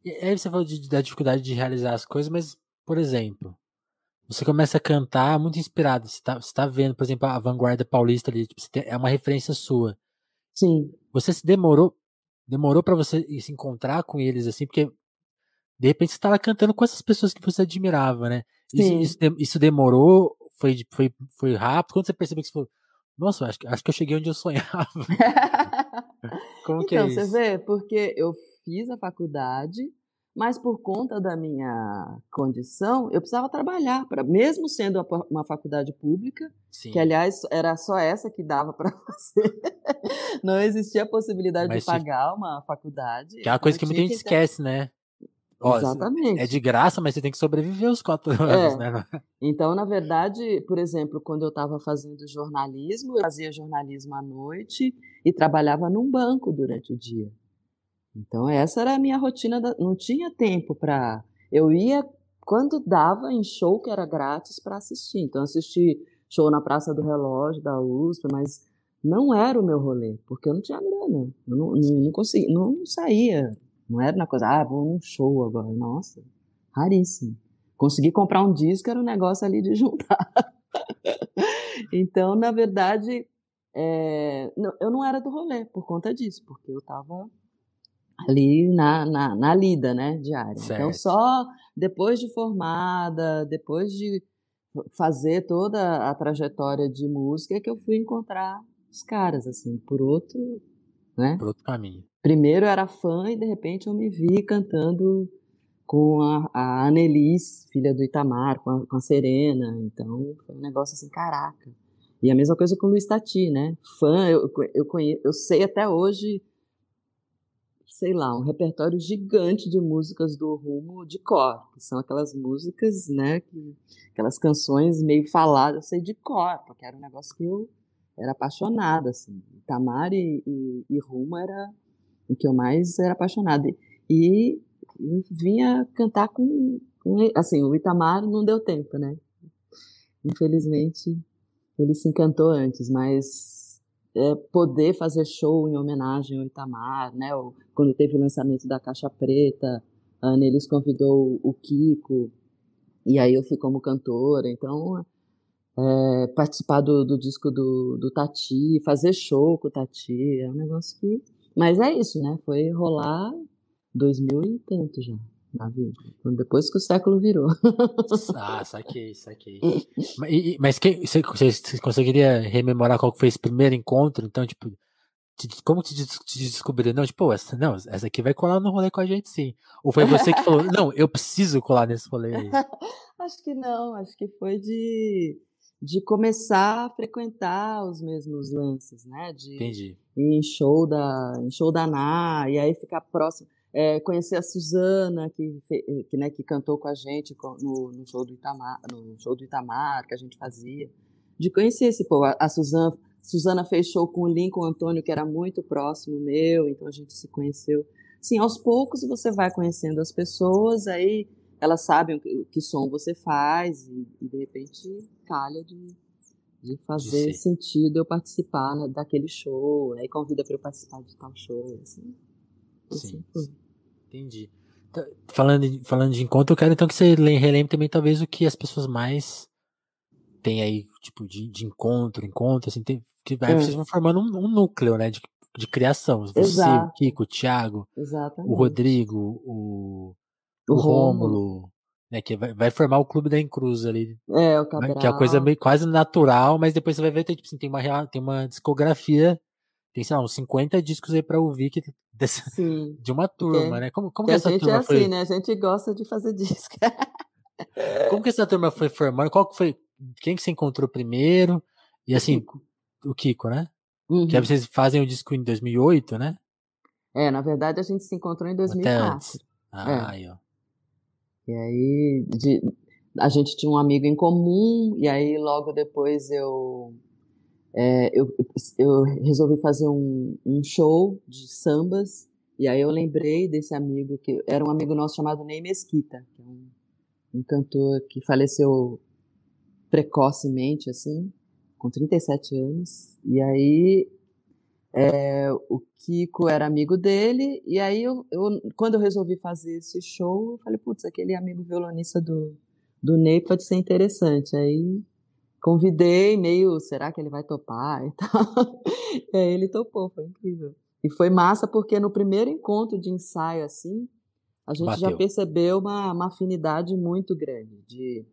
E aí você falou de, da dificuldade de realizar as coisas, mas, por exemplo, você começa a cantar muito inspirado. Você tá, você tá vendo, por exemplo, a vanguarda paulista ali, tipo, tem, é uma referência sua. Sim. Você se demorou, demorou para você se encontrar com eles assim, porque de repente você estava cantando com essas pessoas que você admirava, né? Sim. Isso, isso, isso demorou, foi, foi, foi rápido. Quando você percebeu que você falou, nossa, acho, acho que eu cheguei onde eu sonhava. Como então, que é então, isso? você vê, porque eu fiz a faculdade, mas por conta da minha condição, eu precisava trabalhar, pra, mesmo sendo uma faculdade pública, Sim. que aliás era só essa que dava para fazer. Não existia a possibilidade mas de pagar uma faculdade. Que é uma coisa que muita gente esquece, né? Ó, Exatamente. É de graça, mas você tem que sobreviver os quatro anos, é. né? Então, na verdade, por exemplo, quando eu estava fazendo jornalismo, eu fazia jornalismo à noite e trabalhava num banco durante o dia. Então essa era a minha rotina, da... não tinha tempo para eu ia quando dava em show que era grátis para assistir. Então assisti show na Praça do Relógio da USP, mas não era o meu rolê, porque eu não tinha grana, eu não, não, não conseguia, não saía, não era uma coisa, ah, vou num show agora, nossa, raríssimo. Consegui comprar um disco era um negócio ali de juntar. então, na verdade, é, eu não era do rolê por conta disso, porque eu estava ali na, na, na lida, né, diária. Então, certo. Então, só depois de formada, depois de fazer toda a trajetória de música, é que eu fui encontrar os caras, assim, por outro, né? Por outro caminho. Primeiro eu era fã e, de repente, eu me vi cantando com a, a Annelise, filha do Itamar, com a, com a Serena. Então, foi um negócio assim, caraca. E a mesma coisa com o Luiz Tati, né? Fã, eu, eu, conheço, eu sei até hoje sei lá, um repertório gigante de músicas do Rumo de cor, que são aquelas músicas, né, que, aquelas canções meio faladas, eu sei de cor, porque era um negócio que eu era apaixonada, assim. Tamar e, e, e Rumo era o que eu mais era apaixonada. E eu vinha cantar com, com, assim, o Itamar não deu tempo, né? Infelizmente, ele se encantou antes, mas é, poder fazer show em homenagem ao Itamar, né? O, quando teve o lançamento da Caixa Preta, a Anelis convidou o Kiko, e aí eu fui como cantora. Então, é, participar do, do disco do, do Tati, fazer show com o Tati, é um negócio que. Mas é isso, né? Foi rolar dois mil e tanto já na vida. Depois que o século virou. ah, saquei, saquei. mas, mas que, você, você conseguiria rememorar qual foi esse primeiro encontro? Então, tipo, como te, te descobriu? Não, tipo, essa, não, essa aqui vai colar no rolê com a gente, sim. Ou foi você que falou, não, eu preciso colar nesse rolê aí? acho que não, acho que foi de, de começar a frequentar os mesmos lances, né? De Entendi. Ir em show da, em show da Ná, e aí ficar próximo. É, conhecer a Suzana, que, que, né, que cantou com a gente no, no, show do Itamar, no show do Itamar, que a gente fazia. De conhecer esse povo. A, a Suzana Suzana fez show com o Lincoln Antônio, que era muito próximo meu, então a gente se conheceu. Sim, aos poucos você vai conhecendo as pessoas, aí elas sabem o que, que som você faz, e, e, de repente calha de, de fazer de sentido eu participar né, daquele show, aí convida para eu participar de tal show, assim. Sim. assim Entendi. Tá, falando, de, falando de encontro, eu quero então que você relembre também talvez o que as pessoas mais têm aí, tipo, de, de encontro, encontro, assim, tem, que aí vocês vão formando um, um, núcleo, né? De, de criação. Você, Exato. o Kiko, o Thiago, Exatamente. o Rodrigo, o, o, o Rômulo, né? Que vai, vai, formar o clube da Encruz ali. É, o Cabral. Que é uma coisa meio quase natural, mas depois você vai ver, tem, tipo assim, tem uma, tem uma discografia tem, sei lá, uns 50 discos aí pra ouvir que, dessa, de uma turma, né? Como, como que, essa turma foi? A gente é assim, né? A gente gosta de fazer disco. como que essa turma foi formando? Qual que foi, quem que você encontrou primeiro? E assim, o Kiko, né? Uhum. Que aí vocês fazem o disco em 2008, né? É, na verdade a gente se encontrou em 2004. Ah, é. aí, ó. E aí de, a gente tinha um amigo em comum, e aí logo depois eu, é, eu, eu resolvi fazer um, um show de sambas, e aí eu lembrei desse amigo, que era um amigo nosso chamado Ney Mesquita, que é um, um cantor que faleceu precocemente, assim, com 37 anos. E aí é, o Kiko era amigo dele, e aí eu, eu, quando eu resolvi fazer esse show, eu falei, putz, aquele amigo violonista do, do Ney pode ser interessante. Aí convidei, meio, será que ele vai topar e tal. E aí ele topou, foi incrível. E foi massa porque no primeiro encontro de ensaio, assim, a gente Bateu. já percebeu uma, uma afinidade muito grande de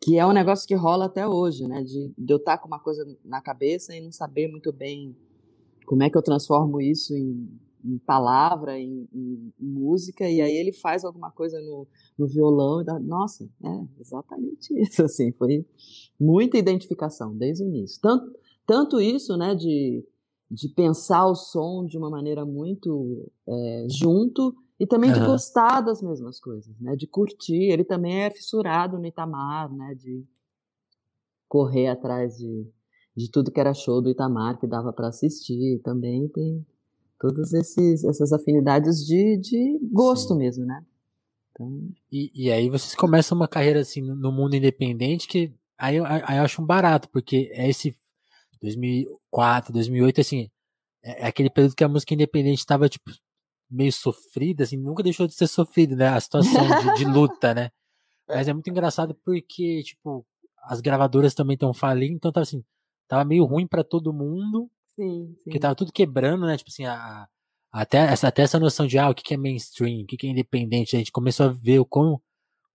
que é um negócio que rola até hoje, né? De, de eu estar tá com uma coisa na cabeça e não saber muito bem como é que eu transformo isso em, em palavra, em, em, em, música, e aí ele faz alguma coisa no, no violão e dá, nossa, é exatamente isso, assim, foi muita identificação desde o início. Tanto, tanto isso, né, de, de pensar o som de uma maneira muito é, junto, e também de gostar das mesmas coisas, né? De curtir. Ele também é fissurado no Itamar, né? De correr atrás de, de tudo que era show do Itamar que dava para assistir. Também tem todas esses, essas afinidades de, de gosto Sim. mesmo, né? Então... E, e aí vocês começam uma carreira assim no mundo independente que aí, aí eu acho um barato, porque é esse 2004, 2008, assim, é, é aquele período que a música independente estava tipo meio sofrida, assim, nunca deixou de ser sofrida, né? A situação de, de luta, né? Mas é muito engraçado porque, tipo, as gravadoras também estão falindo, então tava assim, tava meio ruim para todo mundo. Sim, sim. Porque tava tudo quebrando, né? Tipo assim, a, até, essa, até essa noção de ah, o que, que é mainstream, o que, que é independente, a gente começou a ver o quão,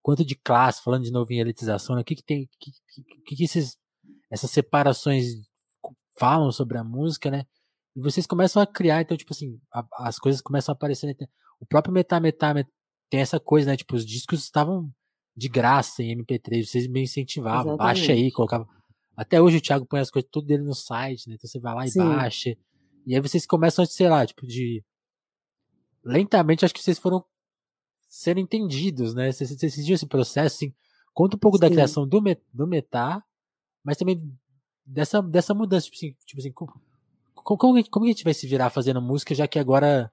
quanto de classe, falando de novo em elitização, né? o que, que tem, que, que, que esses, essas separações falam sobre a música, né? E vocês começam a criar, então, tipo assim, a, as coisas começam a aparecer. Né? O próprio Metá Metá tem essa coisa, né? Tipo, os discos estavam de graça em MP3, vocês me incentivavam, Exatamente. baixa aí, colocava. Até hoje o Thiago põe as coisas tudo dele no site, né? Então você vai lá e Sim. baixa. E aí vocês começam a, sei lá, tipo, de. Lentamente, acho que vocês foram sendo entendidos, né? Vocês, vocês sentiram esse processo, assim. Conta um pouco Sim. da criação do, do Metá, mas também dessa, dessa mudança, tipo assim, tipo assim como, como, como a gente vai se virar fazendo música, já que agora.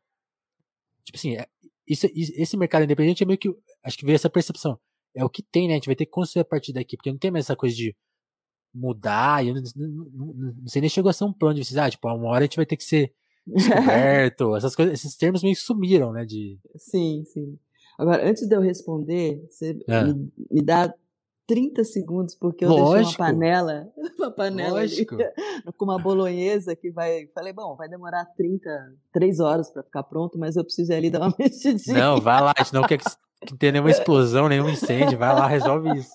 Tipo assim, é, isso, esse mercado independente é meio que. Acho que veio essa percepção. É o que tem, né? A gente vai ter que construir a partir daqui, porque não tem mais essa coisa de mudar. Eu não, não, não, não sei nem chegou a ser um plano de vocês. Ah, tipo, uma hora a gente vai ter que ser descoberto. essas coisas, esses termos meio sumiram, né? De... Sim, sim. Agora, antes de eu responder, você é. me, me dá 30 segundos, porque eu Lógico. deixei uma panela, uma panela ali, com uma bolonhesa que vai. Falei, bom, vai demorar 30, 3 horas para ficar pronto, mas eu preciso ir ali dar uma mexidinha. Não, vai lá, a gente não quer que, que tenha nenhuma explosão, nenhum incêndio, vai lá, resolve isso.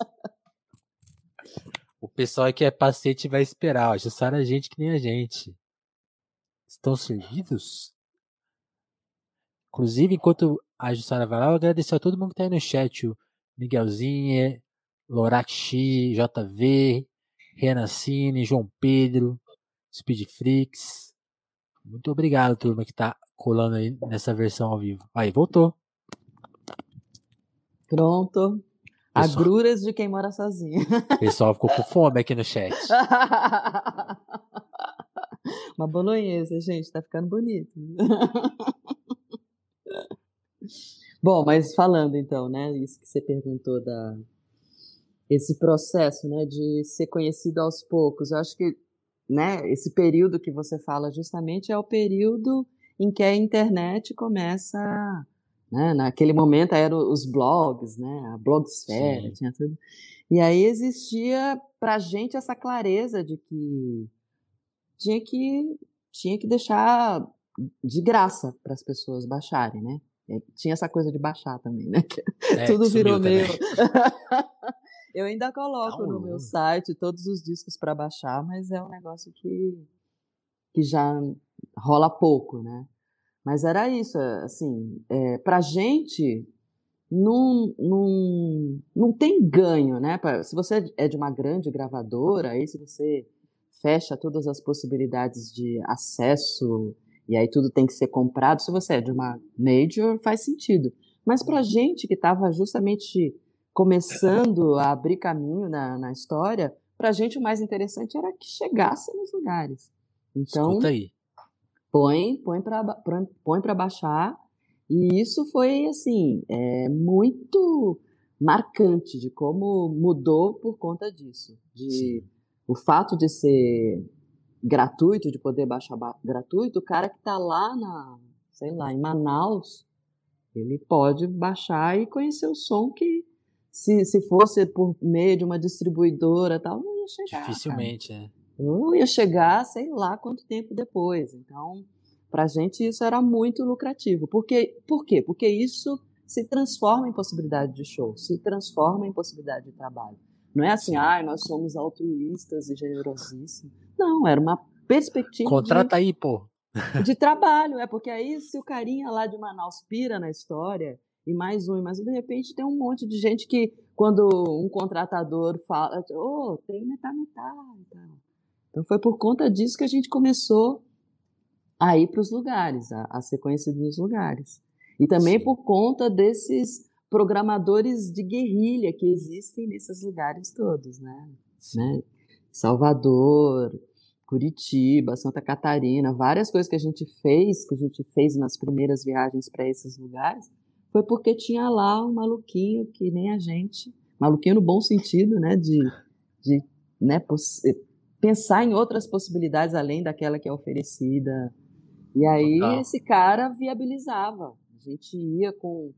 O pessoal que é paciente vai esperar, ó, a gente que nem a gente. Estão servidos? Inclusive, enquanto a Jussara vai lá, eu agradecer a todo mundo que tá aí no chat. O Miguelzinho, Loraxi, JV, Renacine, João Pedro, Speedflix. Muito obrigado, turma, que tá colando aí nessa versão ao vivo. Aí, voltou. Pronto. Pessoal, Agruras de quem mora sozinho. O pessoal ficou com fome aqui no chat. Uma bolonhesa, gente, tá ficando bonito. Bom, mas falando então, né, isso que você perguntou da esse processo, né, de ser conhecido aos poucos. Eu acho que, né, esse período que você fala justamente é o período em que a internet começa, né, naquele momento eram os blogs, né, a blogosfera, Sim. tinha tudo. E aí existia pra gente essa clareza de que tinha que tinha que deixar de graça para as pessoas baixarem, né? Tinha essa coisa de baixar também, né? É, Tudo virou meio. eu ainda coloco Não, no meu site todos os discos para baixar, mas é um negócio que, que já rola pouco, né? Mas era isso, assim, é, pra gente não, não, não tem ganho, né? Se você é de uma grande gravadora, aí se você fecha todas as possibilidades de acesso e aí tudo tem que ser comprado. Se você é de uma major, faz sentido. Mas para gente que estava justamente começando a abrir caminho na, na história, para gente o mais interessante era que chegasse nos lugares. Então, Escuta aí. Põe, põe para põe para baixar. E isso foi assim é, muito marcante de como mudou por conta disso, de Sim. o fato de ser gratuito, de poder baixar gratuito, o cara que está lá na, sei lá, em Manaus, ele pode baixar e conhecer o som que se, se fosse por meio de uma distribuidora tal, não ia chegar. Dificilmente, cara. é. Não ia chegar, sei lá quanto tempo depois. Então, a gente isso era muito lucrativo. Porque, por quê? Porque isso se transforma em possibilidade de show, se transforma em possibilidade de trabalho. Não é assim, ah, nós somos altruístas e generosíssimos. Não, era uma perspectiva. Contrata de, aí, pô. De trabalho, é porque aí se o carinha lá de Manaus pira na história, e mais um, e mais um, de repente tem um monte de gente que, quando um contratador fala, ô, oh, tem metade, metade. Então foi por conta disso que a gente começou a ir para os lugares, a, a, ser conhecido nos lugares. E também Sim. por conta desses programadores de guerrilha que existem nesses lugares todos, né? né? Salvador, Curitiba, Santa Catarina, várias coisas que a gente fez, que a gente fez nas primeiras viagens para esses lugares, foi porque tinha lá um maluquinho que nem a gente, maluquinho no bom sentido, né, de, de né, pensar em outras possibilidades além daquela que é oferecida. E aí esse cara viabilizava. A gente ia com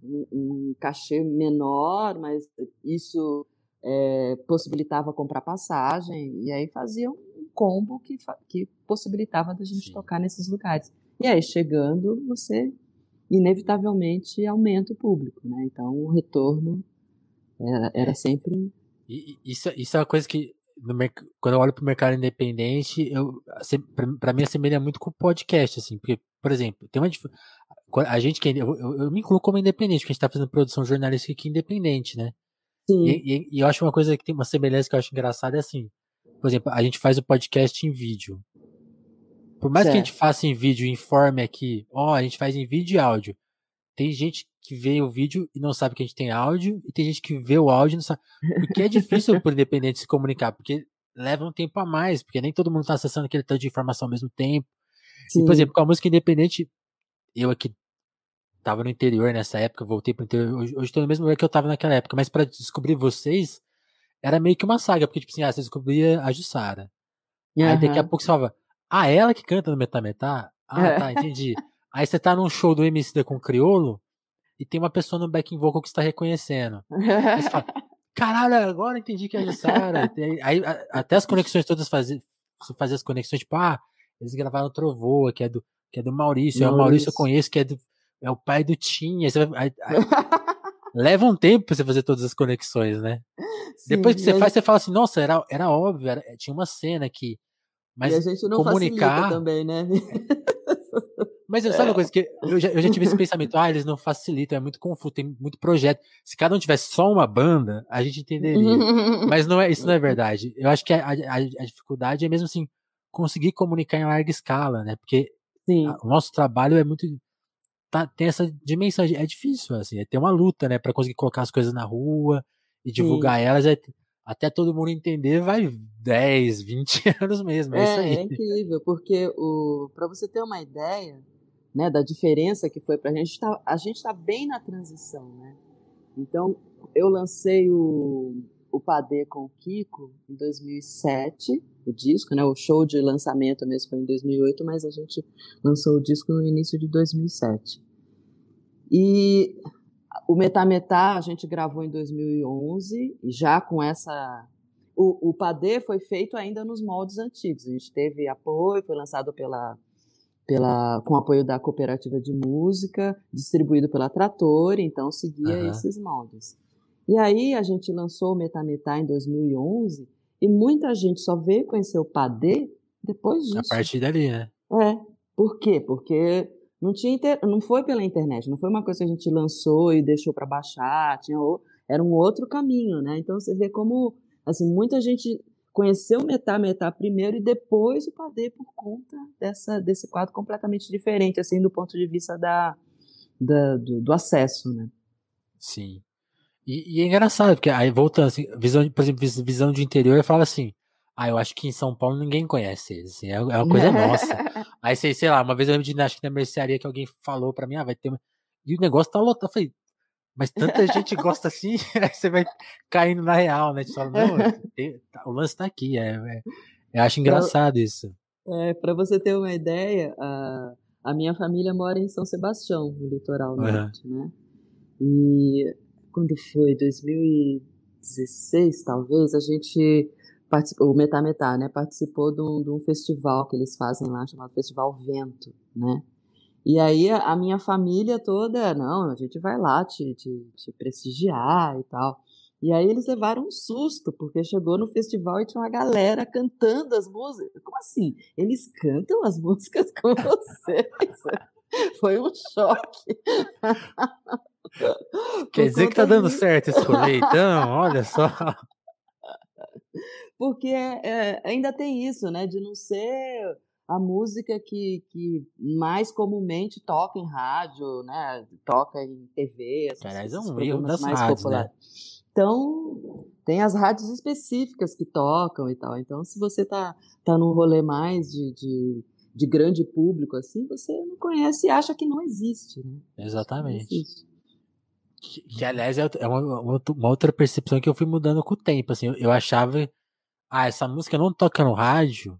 um, um cachê menor, mas isso é, possibilitava comprar passagem, e aí fazia um combo que, que possibilitava da gente Sim. tocar nesses lugares. E aí, chegando, você inevitavelmente aumenta o público, né? Então, o retorno era, era sempre... E, isso, isso é uma coisa que, quando eu olho para o mercado independente, eu para mim assemelha muito com o podcast, assim, porque, por exemplo, tem uma a gente que eu, eu, eu me incluo como independente, porque a gente está fazendo produção jornalística aqui independente, né? Sim. E, e, e, eu acho uma coisa que tem uma semelhança que eu acho engraçada é assim. Por exemplo, a gente faz o podcast em vídeo. Por mais certo. que a gente faça em vídeo e informe aqui, ó, a gente faz em vídeo e áudio. Tem gente que vê o vídeo e não sabe que a gente tem áudio, e tem gente que vê o áudio e não sabe. Porque é difícil pro independente se comunicar, porque leva um tempo a mais, porque nem todo mundo tá acessando aquele tanto de informação ao mesmo tempo. Sim. E, por exemplo, com a música independente, eu aqui tava no interior nessa época, voltei pro interior. Hoje, tô no mesmo lugar que eu tava naquela época, mas para descobrir vocês, era meio que uma saga, porque, tipo assim, ah, você descobria a Jussara. Uhum. Aí daqui a pouco você falava, ah, ela que canta no Metá Metá? Ah, é. tá, entendi. Aí você tá num show do MC com Criolo e tem uma pessoa no backing vocal que está reconhecendo. Aí você fala, caralho, agora entendi que é a Jussara. aí, até as conexões todas fazer, fazer as conexões, tipo, ah, eles gravaram Trovoa, que é do, que é do Maurício. Maurício. É o Maurício eu conheço, que é do, é o pai do Tim. Leva um tempo pra você fazer todas as conexões, né? Sim, Depois que você faz, você fala assim, nossa, era, era óbvio, era, tinha uma cena que. Mas e a gente não comunicar também, né? Mas sabe é. uma coisa que eu já, eu já tive esse pensamento, ah, eles não facilitam, é muito confuso, tem muito projeto. Se cada um tivesse só uma banda, a gente entenderia. Mas não é, isso não é verdade. Eu acho que a, a, a dificuldade é mesmo assim, conseguir comunicar em larga escala, né? Porque a, o nosso trabalho é muito tá, tem essa dimensão, é difícil, assim, é ter uma luta, né, para conseguir colocar as coisas na rua e divulgar Sim. elas, é, até todo mundo entender vai 10, 20 anos mesmo, é, é isso aí. É incrível, porque o para você ter uma ideia, né, da diferença que foi pra gente, tá, a gente tá bem na transição, né? Então, eu lancei o, o Padê com o Kiko em 2007, o disco, né? O show de lançamento mesmo foi em 2008, mas a gente lançou o disco no início de 2007. E o Metá Metá a gente gravou em 2011, já com essa. O, o Padê foi feito ainda nos moldes antigos. A gente teve apoio, foi lançado pela, pela, com apoio da cooperativa de música, distribuído pela Trator, então seguia uhum. esses moldes. E aí a gente lançou o Metá Metá em 2011 e muita gente só veio conhecer o Padê depois disso. A partir dali, né? É. Por quê? Porque não tinha inter... não foi pela internet, não foi uma coisa que a gente lançou e deixou para baixar, tinha era um outro caminho, né? Então você vê como assim muita gente conheceu o Metá Metá primeiro e depois o Padê por conta dessa desse quadro completamente diferente assim do ponto de vista da, da do, do acesso, né? Sim. E, e, é engraçado, porque aí voltando, assim, visão, por exemplo, visão de interior, eu falo assim, ah, eu acho que em São Paulo ninguém conhece eles, assim, é, é uma coisa nossa. Aí, sei, sei lá, uma vez eu lembro de, acho que na mercearia que alguém falou pra mim, ah, vai ter uma... E o negócio tá lotado, eu falei, mas tanta gente gosta assim, aí você vai caindo na real, né? Você fala, não, tá, o lance tá aqui, é, é, eu acho engraçado pra, isso. É, pra você ter uma ideia, a, a minha família mora em São Sebastião, no litoral norte, uhum. né? E quando foi? 2016, talvez, a gente o Metá Metá, né, participou de um, de um, festival que eles fazem lá, chamado Festival Vento, né, e aí a, minha família toda, não, a gente vai lá te, te, te, prestigiar e tal. E aí eles levaram um susto, porque chegou no festival e tinha uma galera cantando as músicas. Como assim? Eles cantam as músicas com vocês? Foi um choque. Quer dizer que tá dando certo esse rolê, então? Olha só. Porque é, ainda tem isso, né? De não ser a música que, que mais comumente toca em rádio, né? Toca em TV. Aliás, é um erro das mais rádios, né? Então, tem as rádios específicas que tocam e tal. Então, se você tá, tá num rolê mais de, de, de grande público, assim, você não conhece e acha que não existe, né? Exatamente. Existe. Que, que, aliás é, é uma, uma, outra percepção que eu fui mudando com o tempo. Assim, eu, eu, achava, ah, essa música não toca no rádio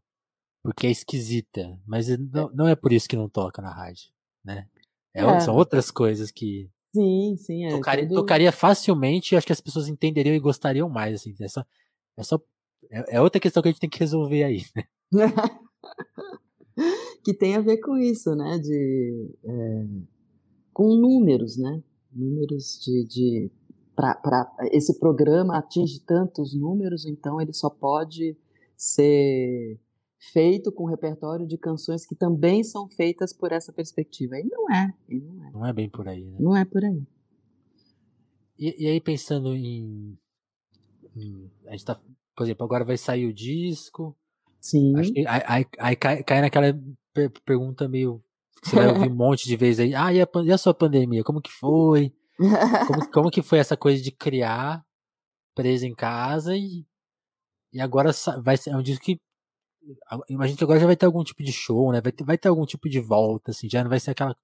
porque é esquisita, mas não, não é por isso que não toca na rádio, né? É, é. São outras coisas que sim, sim, é, tocaria, tudo... tocaria facilmente e acho que as pessoas entenderiam e gostariam mais. Assim, é, só, é, só, é, é outra questão que a gente tem que resolver aí. Né? que tem a ver com isso, né? De, é, com números, né? números de, de para esse programa atinge tantos números, então ele só pode ser feito com um repertório de canções que também são feitas por essa perspectiva. E não é, e não é. Não é bem por aí, né? Não é por aí. E, e aí pensando em, em, a gente tá, por exemplo, agora vai sair o disco. Sim. Que, aí, aí, cai, cai, naquela per pergunta meio você vai ouvir um monte de vezes aí. Ah, e a, e a sua pandemia? Como que foi? Como, como, que foi essa coisa de criar preso em casa e, e agora vai ser é um disco que imagina que agora já vai ter algum tipo de show, né? Vai ter, vai ter algum tipo de volta, assim, já não vai ser aquela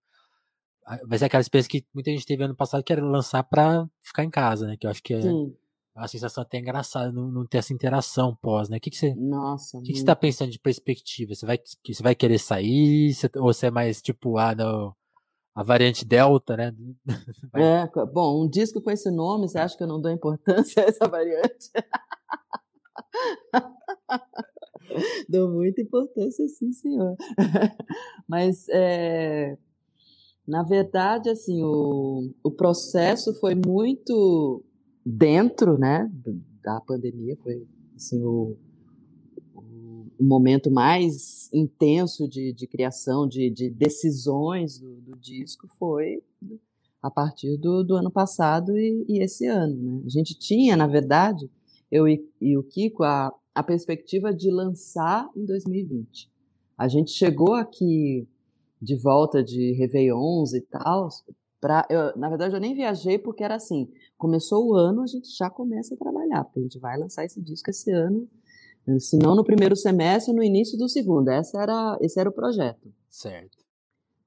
vai ser aquela experiência que muita gente teve ano passado que era lançar para ficar em casa, né? Que eu acho que é Sim. a sensação até engraçada não, não ter essa interação pós, né? O que, que você Nossa, o que, que você tá pensando de perspectiva? Você vai você vai querer sair? Você, ou você é mais tipo, ah, não, a variante Delta, né? É, bom, um disco com esse nome, você acha que eu não dou importância a essa variante? dou muita importância, sim, senhor. Mas, é, na verdade, assim, o, o processo foi muito dentro, né, da pandemia, foi, assim, o, o momento mais intenso de, de criação, de, de decisões do, do, disco foi a partir do, do ano passado e, e, esse ano. Né? A gente tinha, na verdade, eu e, e, o Kiko, a, a perspectiva de lançar em 2020. A gente chegou aqui de volta de Réveillons e tal, pra, eu, na verdade eu nem viajei porque era assim, começou o ano, a gente já começa a trabalhar, porque a gente vai lançar esse disco esse ano se não no primeiro semestre, no início do segundo. Essa era, esse era o projeto. Certo.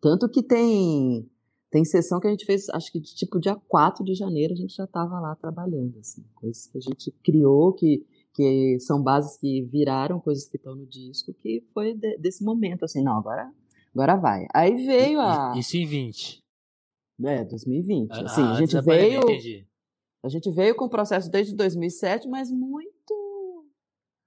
Tanto que tem tem sessão que a gente fez, acho que de, tipo dia 4 de janeiro a gente já estava lá trabalhando, assim, coisas que a gente criou, que, que são bases que viraram coisas que estão no disco, que foi de, desse momento, assim, não, agora, agora vai. Aí veio a... Isso em 20. É, 2020. Ah, assim, a gente veio... A gente veio com o processo desde 2007, mas muito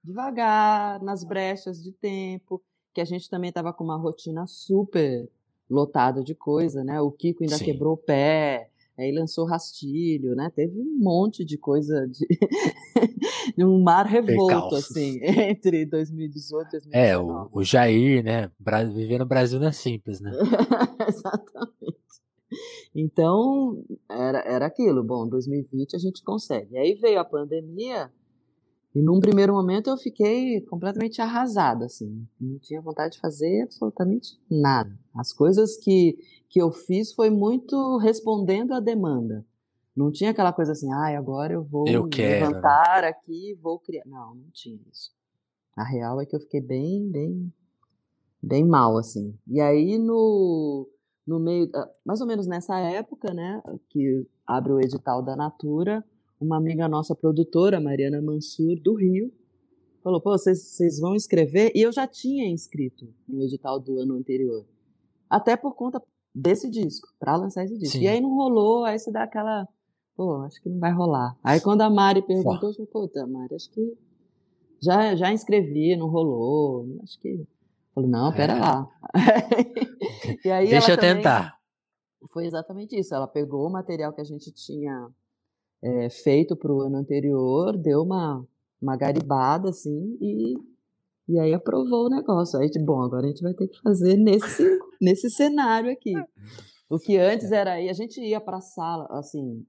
devagar, nas brechas de tempo, que a gente também estava com uma rotina super lotada de coisa, né? O Kiko ainda Sim. quebrou o pé, aí lançou rastilho, né? Teve um monte de coisa de, de um mar revolto, assim, entre 2018 e 2019. É, o, o Jair, né? Viver no Brasil não é simples, né? Exatamente. Então, era, era aquilo. Bom, 2020 a gente consegue. Aí veio a pandemia, e num primeiro momento eu fiquei completamente arrasada, assim. Não tinha vontade de fazer absolutamente nada. As coisas que, que eu fiz foi muito respondendo à demanda. Não tinha aquela coisa assim, ah, agora eu vou eu levantar aqui vou criar. Não, não tinha isso. A real é que eu fiquei bem, bem, bem mal, assim. E aí no, no meio, ah, mais ou menos nessa época, né, que abre o edital da Natura, uma amiga nossa produtora, Mariana Mansur, do Rio, falou: pô, vocês vão escrever? E eu já tinha inscrito no edital do ano anterior. Até por conta desse disco, para lançar esse disco. Sim. E aí não rolou, aí você dá aquela. Pô, acho que não vai rolar. Aí quando a Mari perguntou, eu falei, puta, Mari, acho que já, já inscrevi, não rolou. Acho que. Falei, não, pera é. lá. Deixa eu tentar. Foi exatamente isso. Ela pegou o material que a gente tinha é, feito para o ano anterior, deu uma, uma garibada, assim, e, e aí aprovou o negócio. Aí, bom, agora a gente vai ter que fazer nesse, nesse cenário aqui. O que antes era aí, a gente ia para a sala, assim,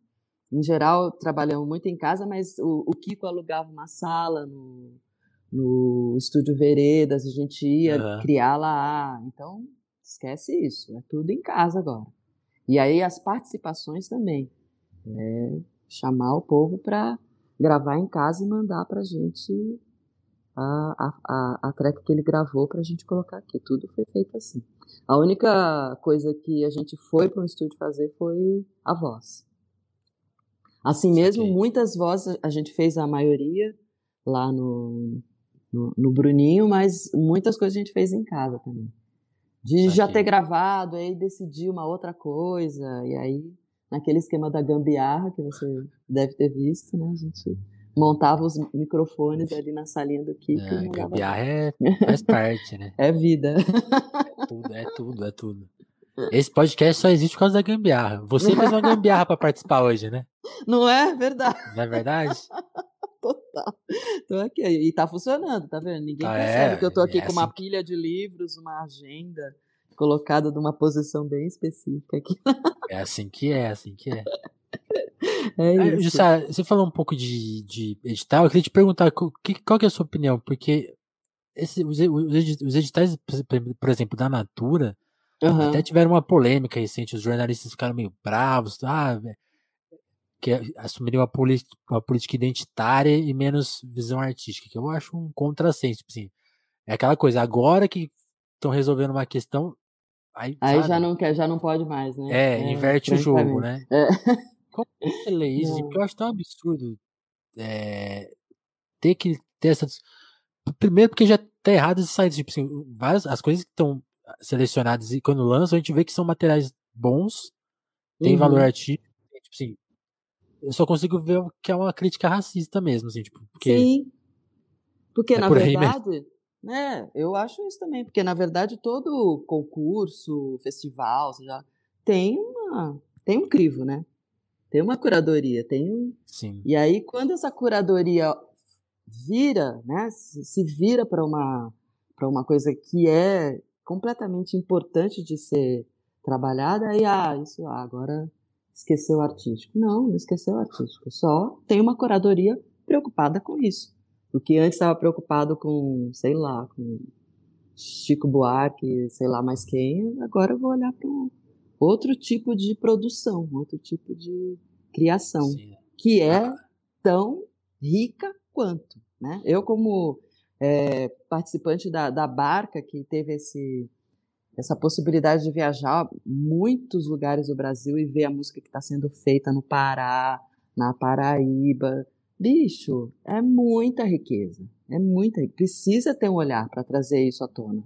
em geral trabalhamos muito em casa, mas o, o Kiko alugava uma sala no, no Estúdio Veredas, a gente ia uhum. criar lá. Então, esquece isso, é tudo em casa agora. E aí as participações também. É, chamar o povo para gravar em casa e mandar para a gente a, a, a track que ele gravou para a gente colocar aqui. Tudo foi feito assim. A única coisa que a gente foi para um estúdio fazer foi a voz. Assim mesmo, okay. muitas vozes a gente fez a maioria lá no, no, no, Bruninho, mas muitas coisas a gente fez em casa também. De já ter gravado, aí decidir uma outra coisa, e aí naquele esquema da gambiarra que você deve ter visto, né? A gente montava os microfones ali na salinha do Kiko. É, gambiarra é, faz parte, né? É vida. É tudo, é tudo, é tudo. Esse podcast só existe por causa da gambiarra. Você fez uma gambiarra para participar hoje, né? Não é verdade? Não é verdade? Total. Tô aqui. E tá funcionando, tá vendo? Ninguém ah, percebe é, que eu tô aqui é com assim uma pilha de livros, uma agenda colocada numa posição bem específica aqui. É assim que é, assim que é. É isso. você falou um pouco de, de edital, eu queria te perguntar qual, qual que é a sua opinião, porque esse, os, os editais, por exemplo, da Natura, uhum. até tiveram uma polêmica recente, os jornalistas ficaram meio bravos, ah, que assumiriam uma, uma política identitária e menos visão artística, que eu acho um contrassenso, tipo assim, é aquela coisa, agora que estão resolvendo uma questão, Aí, aí já não quer, já não pode mais, né? É, é inverte o jogo, né? É. Como você lê isso? Não. Porque eu acho tão absurdo é, ter que ter essa. Primeiro, porque já tá errado esses sites. Tipo assim, várias, as coisas que estão selecionadas e quando lançam, a gente vê que são materiais bons, tem Uhum. valor artístico, tipo assim, eu só consigo ver que é uma crítica racista mesmo, assim, tipo, porque Sim. Porque, É na por verdade, né, eu acho isso também, porque, na verdade, todo concurso, festival, seja, tem uma, tem um crivo, né? Tem uma curadoria, tem um, sim, E aí, quando essa curadoria vira, né, se, se vira para uma, para uma coisa que é completamente importante de ser trabalhada, aí, ah, isso ah, agora esqueceu o artístico. Não, não esqueceu o artístico, só tem uma curadoria preocupada com isso. O que antes estava preocupado com, sei lá, com Chico Buarque, sei lá mais quem, agora eu vou olhar para outro tipo de produção, outro tipo de criação sim. que é tão rica quanto. Né? Eu, como é, participante da, da barca que teve esse, essa possibilidade de viajar muitos lugares do Brasil e ver a música que está sendo feita no Pará, na Paraíba, bicho, é muita riqueza. É muita riqueza. Precisa ter um olhar para trazer isso à tona,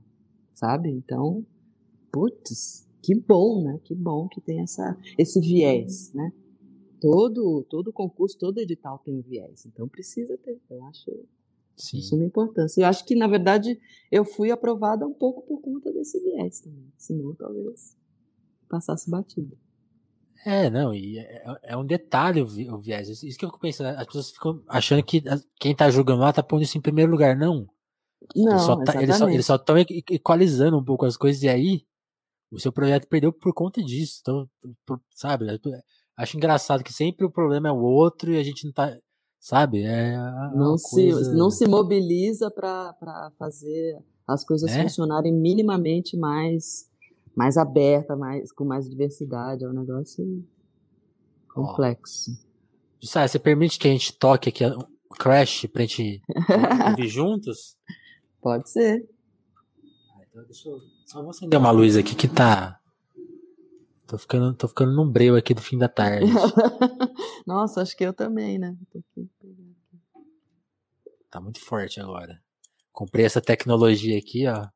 sabe? Então, putz, que bom, né? Que bom que tem essa, esse viés, né? todo todo concurso, todo edital tem um viés, então precisa ter. Eu acho Sim. de suma importância. Eu acho que na verdade eu fui aprovada um pouco por conta desse viés também, senão talvez passasse batido. É, não, e é, é um detalhe o, vi- o viés. Isso que eu fico pensando. As pessoas ficam achando que quem tá julgando lá tá pondo isso em primeiro lugar. Não. Não, Eles só tá- eles só exatamente. eles só estão equalizando um pouco as coisas e aí o seu projeto perdeu por conta disso. Então, por- sabe? Acho engraçado que sempre o problema é o outro e a gente não tá. Sabe? É não se coisa- não se mobiliza para fazer as coisas Né? funcionarem minimamente mais mais aberta, mais com mais diversidade, é um negócio complexo. Sabe, você permite que a gente toque aqui um Crash pra gente ouvir juntos? Pode ser. Ah, então deixa eu. Só vou acender uma luz aqui que tá. Tô ficando, tô ficando num breu aqui do fim da tarde. Nossa, acho que eu também, né? Tá muito forte agora. Comprei essa tecnologia aqui, ó.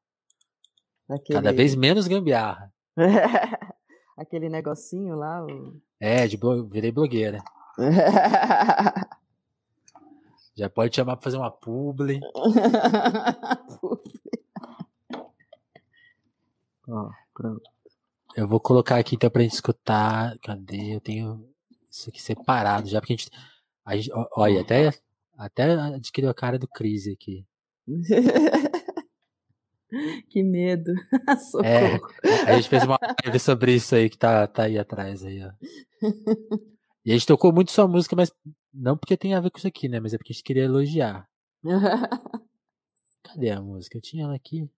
Aquele... Cada vez menos gambiarra. Aquele negocinho lá. o- É, de blo... virei blogueira. Já pode chamar pra fazer uma publi. Ó, pronto. Eu vou colocar aqui então pra gente escutar. Cadê? Eu tenho isso aqui separado já, porque a gente. A gente olha, até, até adquiriu a cara do Cris aqui. que medo. É, a gente fez uma live sobre isso aí que tá, tá aí atrás aí, ó. E a gente tocou muito sua música, mas não porque tem a ver com isso aqui, né? Mas é porque a gente queria elogiar. Cadê a música? Eu tinha ela aqui.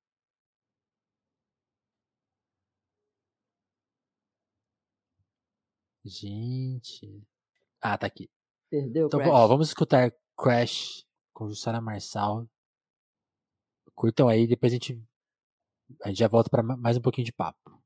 Gente. Ah, tá aqui. Perdeu, Então, Crash? ó, vamos escutar Crash com Jussara Marçal. Curtam aí, depois a gente, a gente já volta para mais um pouquinho de papo.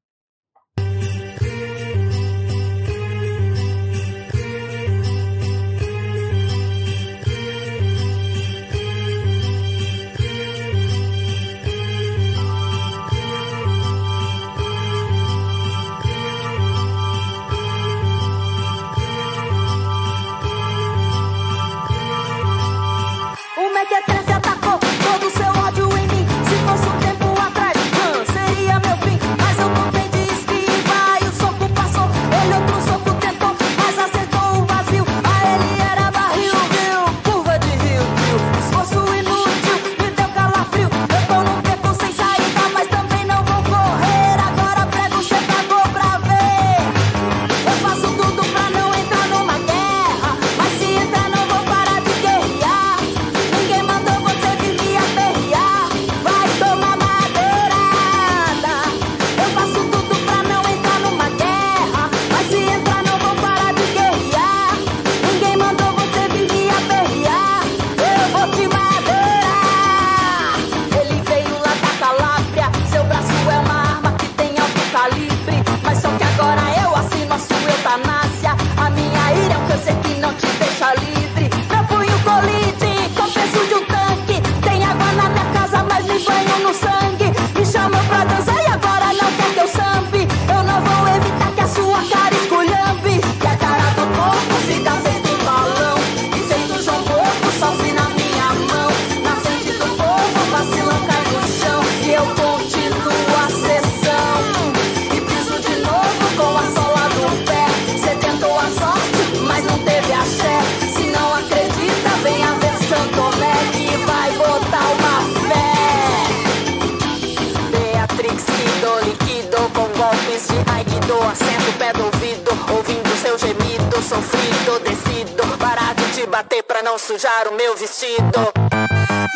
Sujar o meu vestido.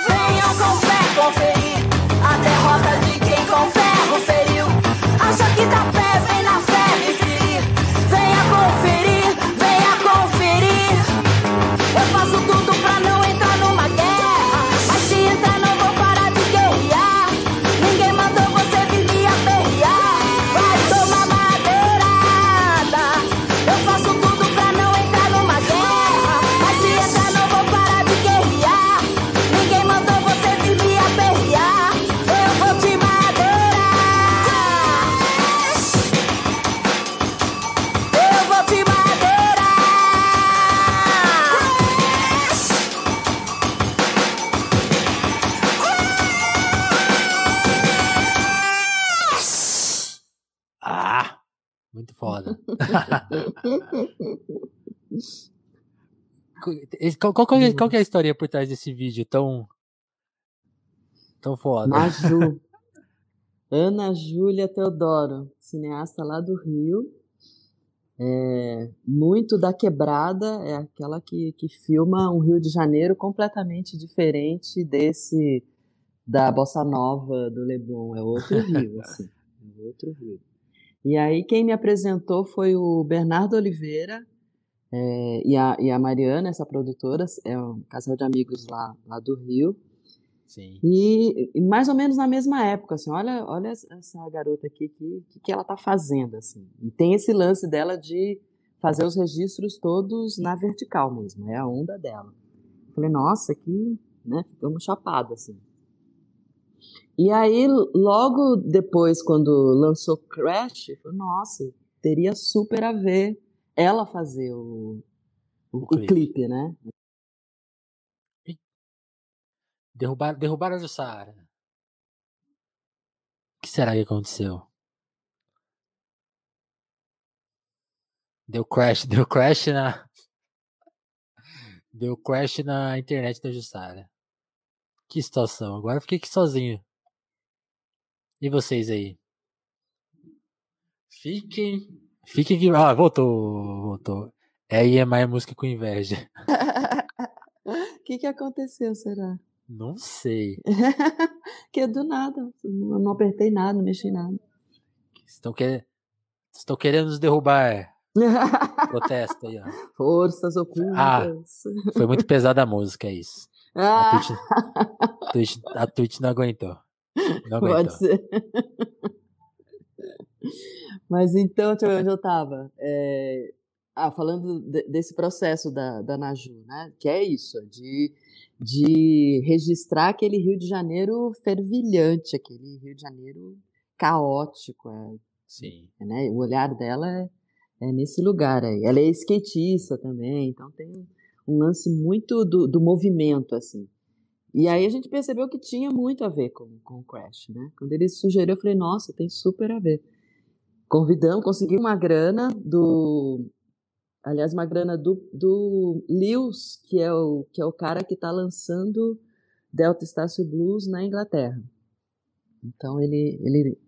Venham com fé conferir a derrota de quem com ferro feriu. Acha que dá pé, vem na fé me ferir. Venha conferir, Qual, qual, qual é, qual que é a história por trás desse vídeo tão. tão foda? Maju. Ana Júlia Teodoro, cineasta lá do Rio. É, muito da quebrada, é aquela que, que filma um Rio de Janeiro completamente diferente desse da Bossa Nova do Leblon. É outro Rio, assim. É outro Rio. E aí quem me apresentou foi o Bernardo Oliveira é, e, a, e a Mariana, essa produtora, é um casal de amigos lá, lá do Rio. Sim. E, e mais ou menos na mesma época, assim, olha, olha essa garota aqui, que, que, que ela tá fazendo, assim. E tem esse lance dela de fazer os registros todos na vertical mesmo, é a onda dela. Falei, nossa, que, né, ficamos chapados, assim. E aí, logo depois, quando lançou Crash, eu falei, nossa, teria super a ver ela fazer o, o, O o clipe. clipe, né? Derrubaram, derrubaram do Saara. O que será que aconteceu? Deu crash, deu crash na. Deu crash na internet da Jussara. Que situação. Agora eu fiquei aqui sozinho. E vocês aí? Fiquem. Fiquem que. Ah, voltou. Voltou. É IMI música com inveja. O que, que aconteceu, será? Não sei. que é do nada. Eu não apertei nada, não mexi nada. Estão querendo. Estão querendo nos derrubar. Protesto aí, ó. Forças ocultas. Ah. Foi muito pesada a música, é isso. A Ah, Twitch, a Twitch, a Twitch não aguentou. Não pode aguentou. ser. Mas então, deixa eu ver onde eu estava. ah, falando de- desse processo da, da Naju, né? Que é isso, de, de registrar aquele Rio de Janeiro fervilhante, aquele Rio de Janeiro caótico, é, Sim. né? O olhar dela é, é nesse lugar aí. Ela é skatista também, então tem um lance muito do, do movimento, assim. E aí a gente percebeu que tinha muito a ver com, com o Crash, né? Quando ele sugeriu, eu falei, nossa, tem super a ver. Convidamos, conseguimos uma grana do... Aliás, uma grana do, do Lewis, que é o, que é o cara que está lançando Delta Estácio Blues na Inglaterra. Então ele, ele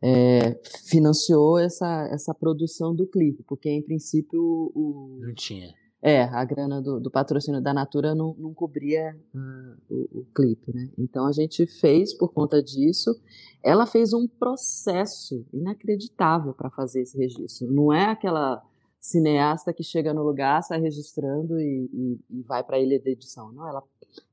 é, financiou essa, essa produção do clipe, porque em princípio o, Não tinha. É, a grana do, do patrocínio da Natura não, não cobria ah, o, o clipe, né? Então a gente fez por conta disso. Ela fez um processo inacreditável para fazer esse registro. Não é aquela cineasta que chega no lugar, sai registrando e, e, e vai para a ilha de edição. Não, ela,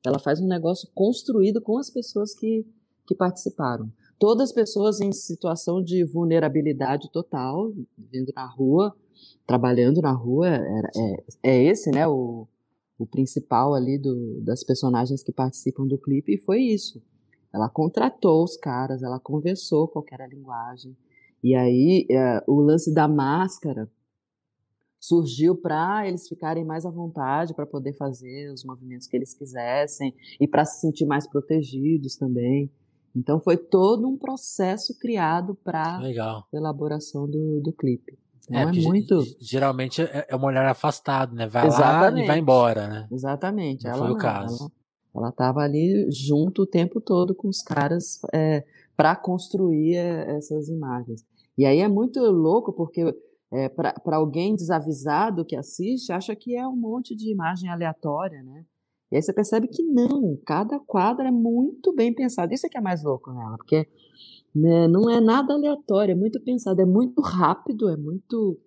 ela faz um negócio construído com as pessoas que, que participaram. Todas as pessoas em situação de vulnerabilidade total, vivendo na rua, trabalhando na rua, é, é esse, né, o, o principal ali do, das personagens que participam do clipe, e foi isso. Ela contratou os caras, ela conversou qual era a linguagem, e aí é, o lance da máscara surgiu para eles ficarem mais à vontade para poder fazer os movimentos que eles quisessem e para se sentir mais protegidos também. Então foi todo um processo criado para elaboração do, do clipe. Então É, é, muito. ge- geralmente é é um olhar afastado, né? Vai lá e Exatamente. vai embora, né? Exatamente. Não ela foi o não, caso. Ela, ela tava ali junto o tempo todo com os caras para construir é, essas imagens. E aí é muito louco porque é, para alguém desavisado que assiste, acha que é um monte de imagem aleatória, né? E aí você percebe que não, cada quadro é muito bem pensado. Isso é que é mais louco nela, porque né, não é nada aleatório, é muito pensado, é muito rápido, é muito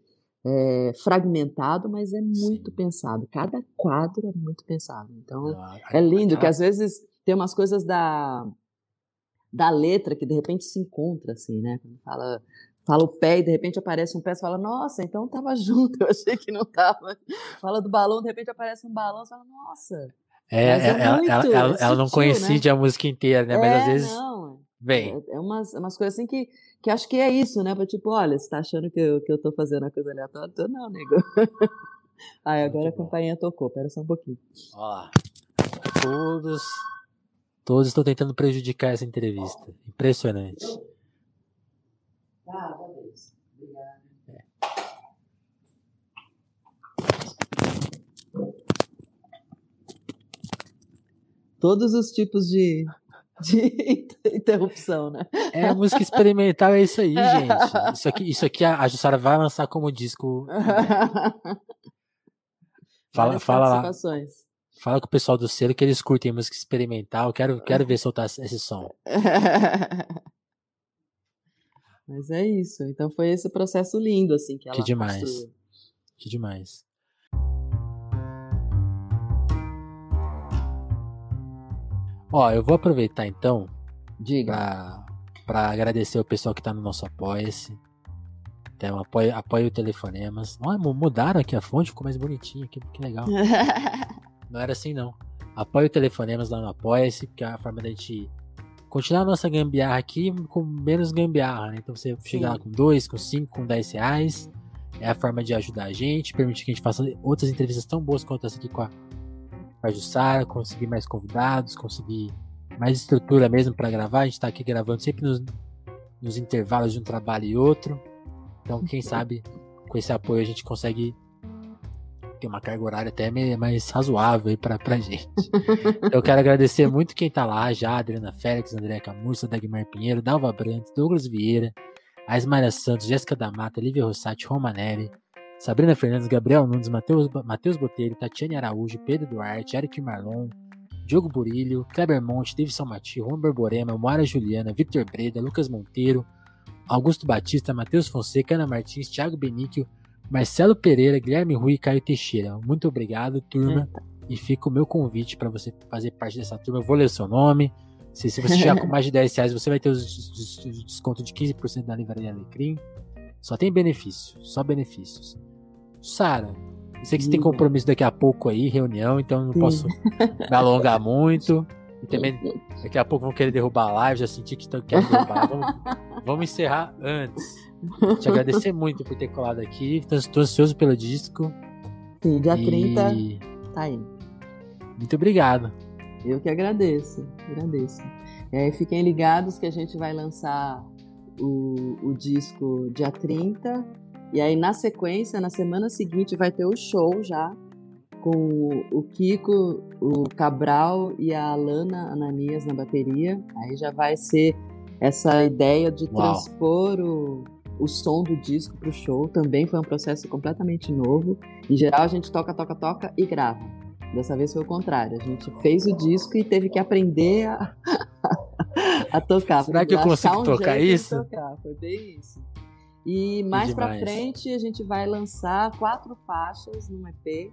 é, fragmentado, mas é muito Sim. pensado. Cada quadro é muito pensado. Então, Ah, é lindo, que às vezes tem umas coisas da, da letra que de repente se encontra, assim, né? Quando fala, fala o pé e de repente aparece um pé, você fala, nossa, então tava junto, eu achei que não tava. Fala do balão, de repente aparece um balão, você fala, nossa. É, Mas é ela, muito, ela, é ela- ela não sutil, coincide a música inteira, né? Mas é, às vezes não, vem. é, é umas, é umas coisas assim que, que acho que é isso, né? Tipo, olha, você tá achando que eu, que eu tô fazendo uma coisa aleatória? Tô não, nego. Ai, agora a campainha tocou, pera só um pouquinho. Ó lá. Todos. Todos estão tentando prejudicar essa entrevista. Impressionante. Ah, talvez. Obrigada. Todos os tipos de, de interrupção, né? É música experimental, é isso aí, gente. Isso aqui, isso aqui a, a Jussara vai lançar como disco. Fala, Várias fala lá. Fala com o pessoal do selo que eles curtem música experimental. Quero, quero ver soltar esse som. Mas é isso. Então foi esse processo lindo, assim, que ela Que demais. construiu. Que demais. Ó, eu vou aproveitar então Diga. pra, pra agradecer o pessoal que tá no nosso Apoia-se. Então, apoia, apoia o Telefonemas. Mu- mudaram aqui a fonte, ficou mais bonitinho aqui, que legal. Não era assim, não. Apoia o Telefonemas lá no Apoia-se, porque é a forma da gente continuar a nossa gambiarra aqui com menos gambiarra, né? Então você chega lá com 2, com 5, com 10 reais. É a forma de ajudar a gente, permitir que a gente faça outras entrevistas tão boas quanto essa aqui com a, a Jussara, conseguir mais convidados, conseguir mais estrutura mesmo para gravar. A gente tá aqui gravando sempre nos, nos intervalos de um trabalho e outro. Então, quem sabe com esse apoio a gente consegue ter uma carga horária até mais razoável pra, pra gente. Eu quero agradecer muito quem tá lá já, Adriana Félix, André Camurça, Dagmar Pinheiro, Dalva Brandt, Douglas Vieira, Aismaria Santos, Jéssica da Mata, Lívia Rossati, Romanelli, Sabrina Fernandes, Gabriel Nunes, Matheus, Matheus Botelho, Tatiane Araújo, Pedro Duarte, Eric Marlon, Diogo Burilho, Kleber Monte, Davidson Mati, Juan Borborema, Moara Juliana, Victor Breda, Lucas Monteiro, Augusto Batista, Matheus Fonseca, Ana Martins, Thiago Benício, Marcelo Pereira, Guilherme Rui e Caio Teixeira. Muito obrigado, turma. E fica o meu convite para você fazer parte dessa turma. Eu vou ler o seu nome. Se, se você chegar com mais de 10 reais, você vai ter os des- desconto de 15% na Livraria Alecrim. Só tem benefício, só benefícios. Sara, eu sei que você tem Diga. compromisso daqui a pouco aí, reunião, então não posso me alongar muito. E também daqui a pouco vão querer derrubar a live, já senti que estão querendo derrubar. Vamos, vamos encerrar antes. Te agradecer muito por ter colado aqui. Estou ansioso pelo disco. Sim, dia e 30 tá aí. Muito obrigado. Eu que agradeço, agradeço. É, fiquem ligados que a gente vai lançar o, o disco dia 30. E aí, na sequência, na semana seguinte, vai ter o show já com o, Kiko, o Cabral e a Alana Ananias na bateria. Aí já vai ser essa ideia de Uau. transpor o, o som do disco para o show. Também foi um processo completamente novo. Em geral, a gente toca, toca, toca e grava. Dessa vez foi o contrário. A gente fez o disco e teve que aprender a, a tocar. Será que eu consigo um tocar isso? tocar. Foi bem isso. E mais pra demais. frente a gente vai lançar quatro faixas num EP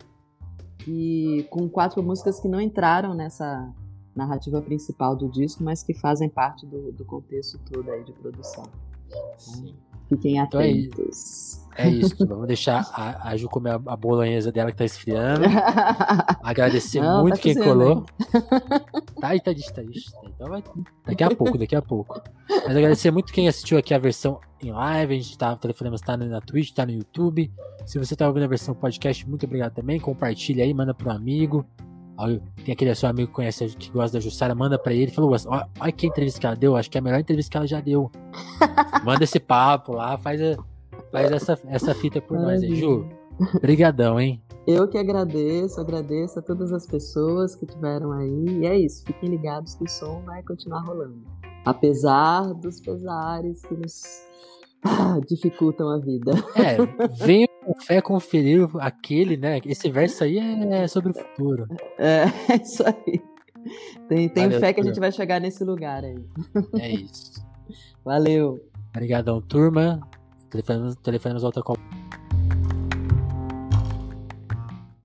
e com quatro músicas que não entraram nessa narrativa principal do disco, mas que fazem parte do, do contexto todo aí de produção. Sim. Fiquem Então é atentos. É isso. Vamos deixar a, a Ju comer a, a bolonhesa dela que tá esfriando. Agradecer Não, muito tá quem colou. Tá aí, tá tá aí. Então vai, daqui a pouco, daqui a pouco. Mas agradecer muito quem assistiu aqui a versão em live. A gente tá, o telefone tá no- na Twitch, tá no YouTube. Se você tá ouvindo a versão podcast, muito obrigado também. Compartilha aí, manda pro amigo. Tem aquele seu amigo que conhece, que gosta da Jussara, manda pra ele. Falou, ó, olha que entrevista que ela deu, acho que é a melhor entrevista que ela já deu. Manda esse papo lá, faz, a- faz essa, essa fita por nós aí. Ju, brigadão, hein? Eu que agradeço, agradeço a todas as pessoas que tiveram aí. E é isso, fiquem ligados que o som vai continuar rolando. Apesar dos pesares que nos dificultam a vida. É, venham, com fé conferir aquele, né? Esse verso aí é sobre o futuro. É, é isso aí. Tem, tenho Valeu, fé que a gente vai chegar nesse lugar aí. É isso. Valeu. Obrigadão, turma. Telefonemos, telefonemos volta com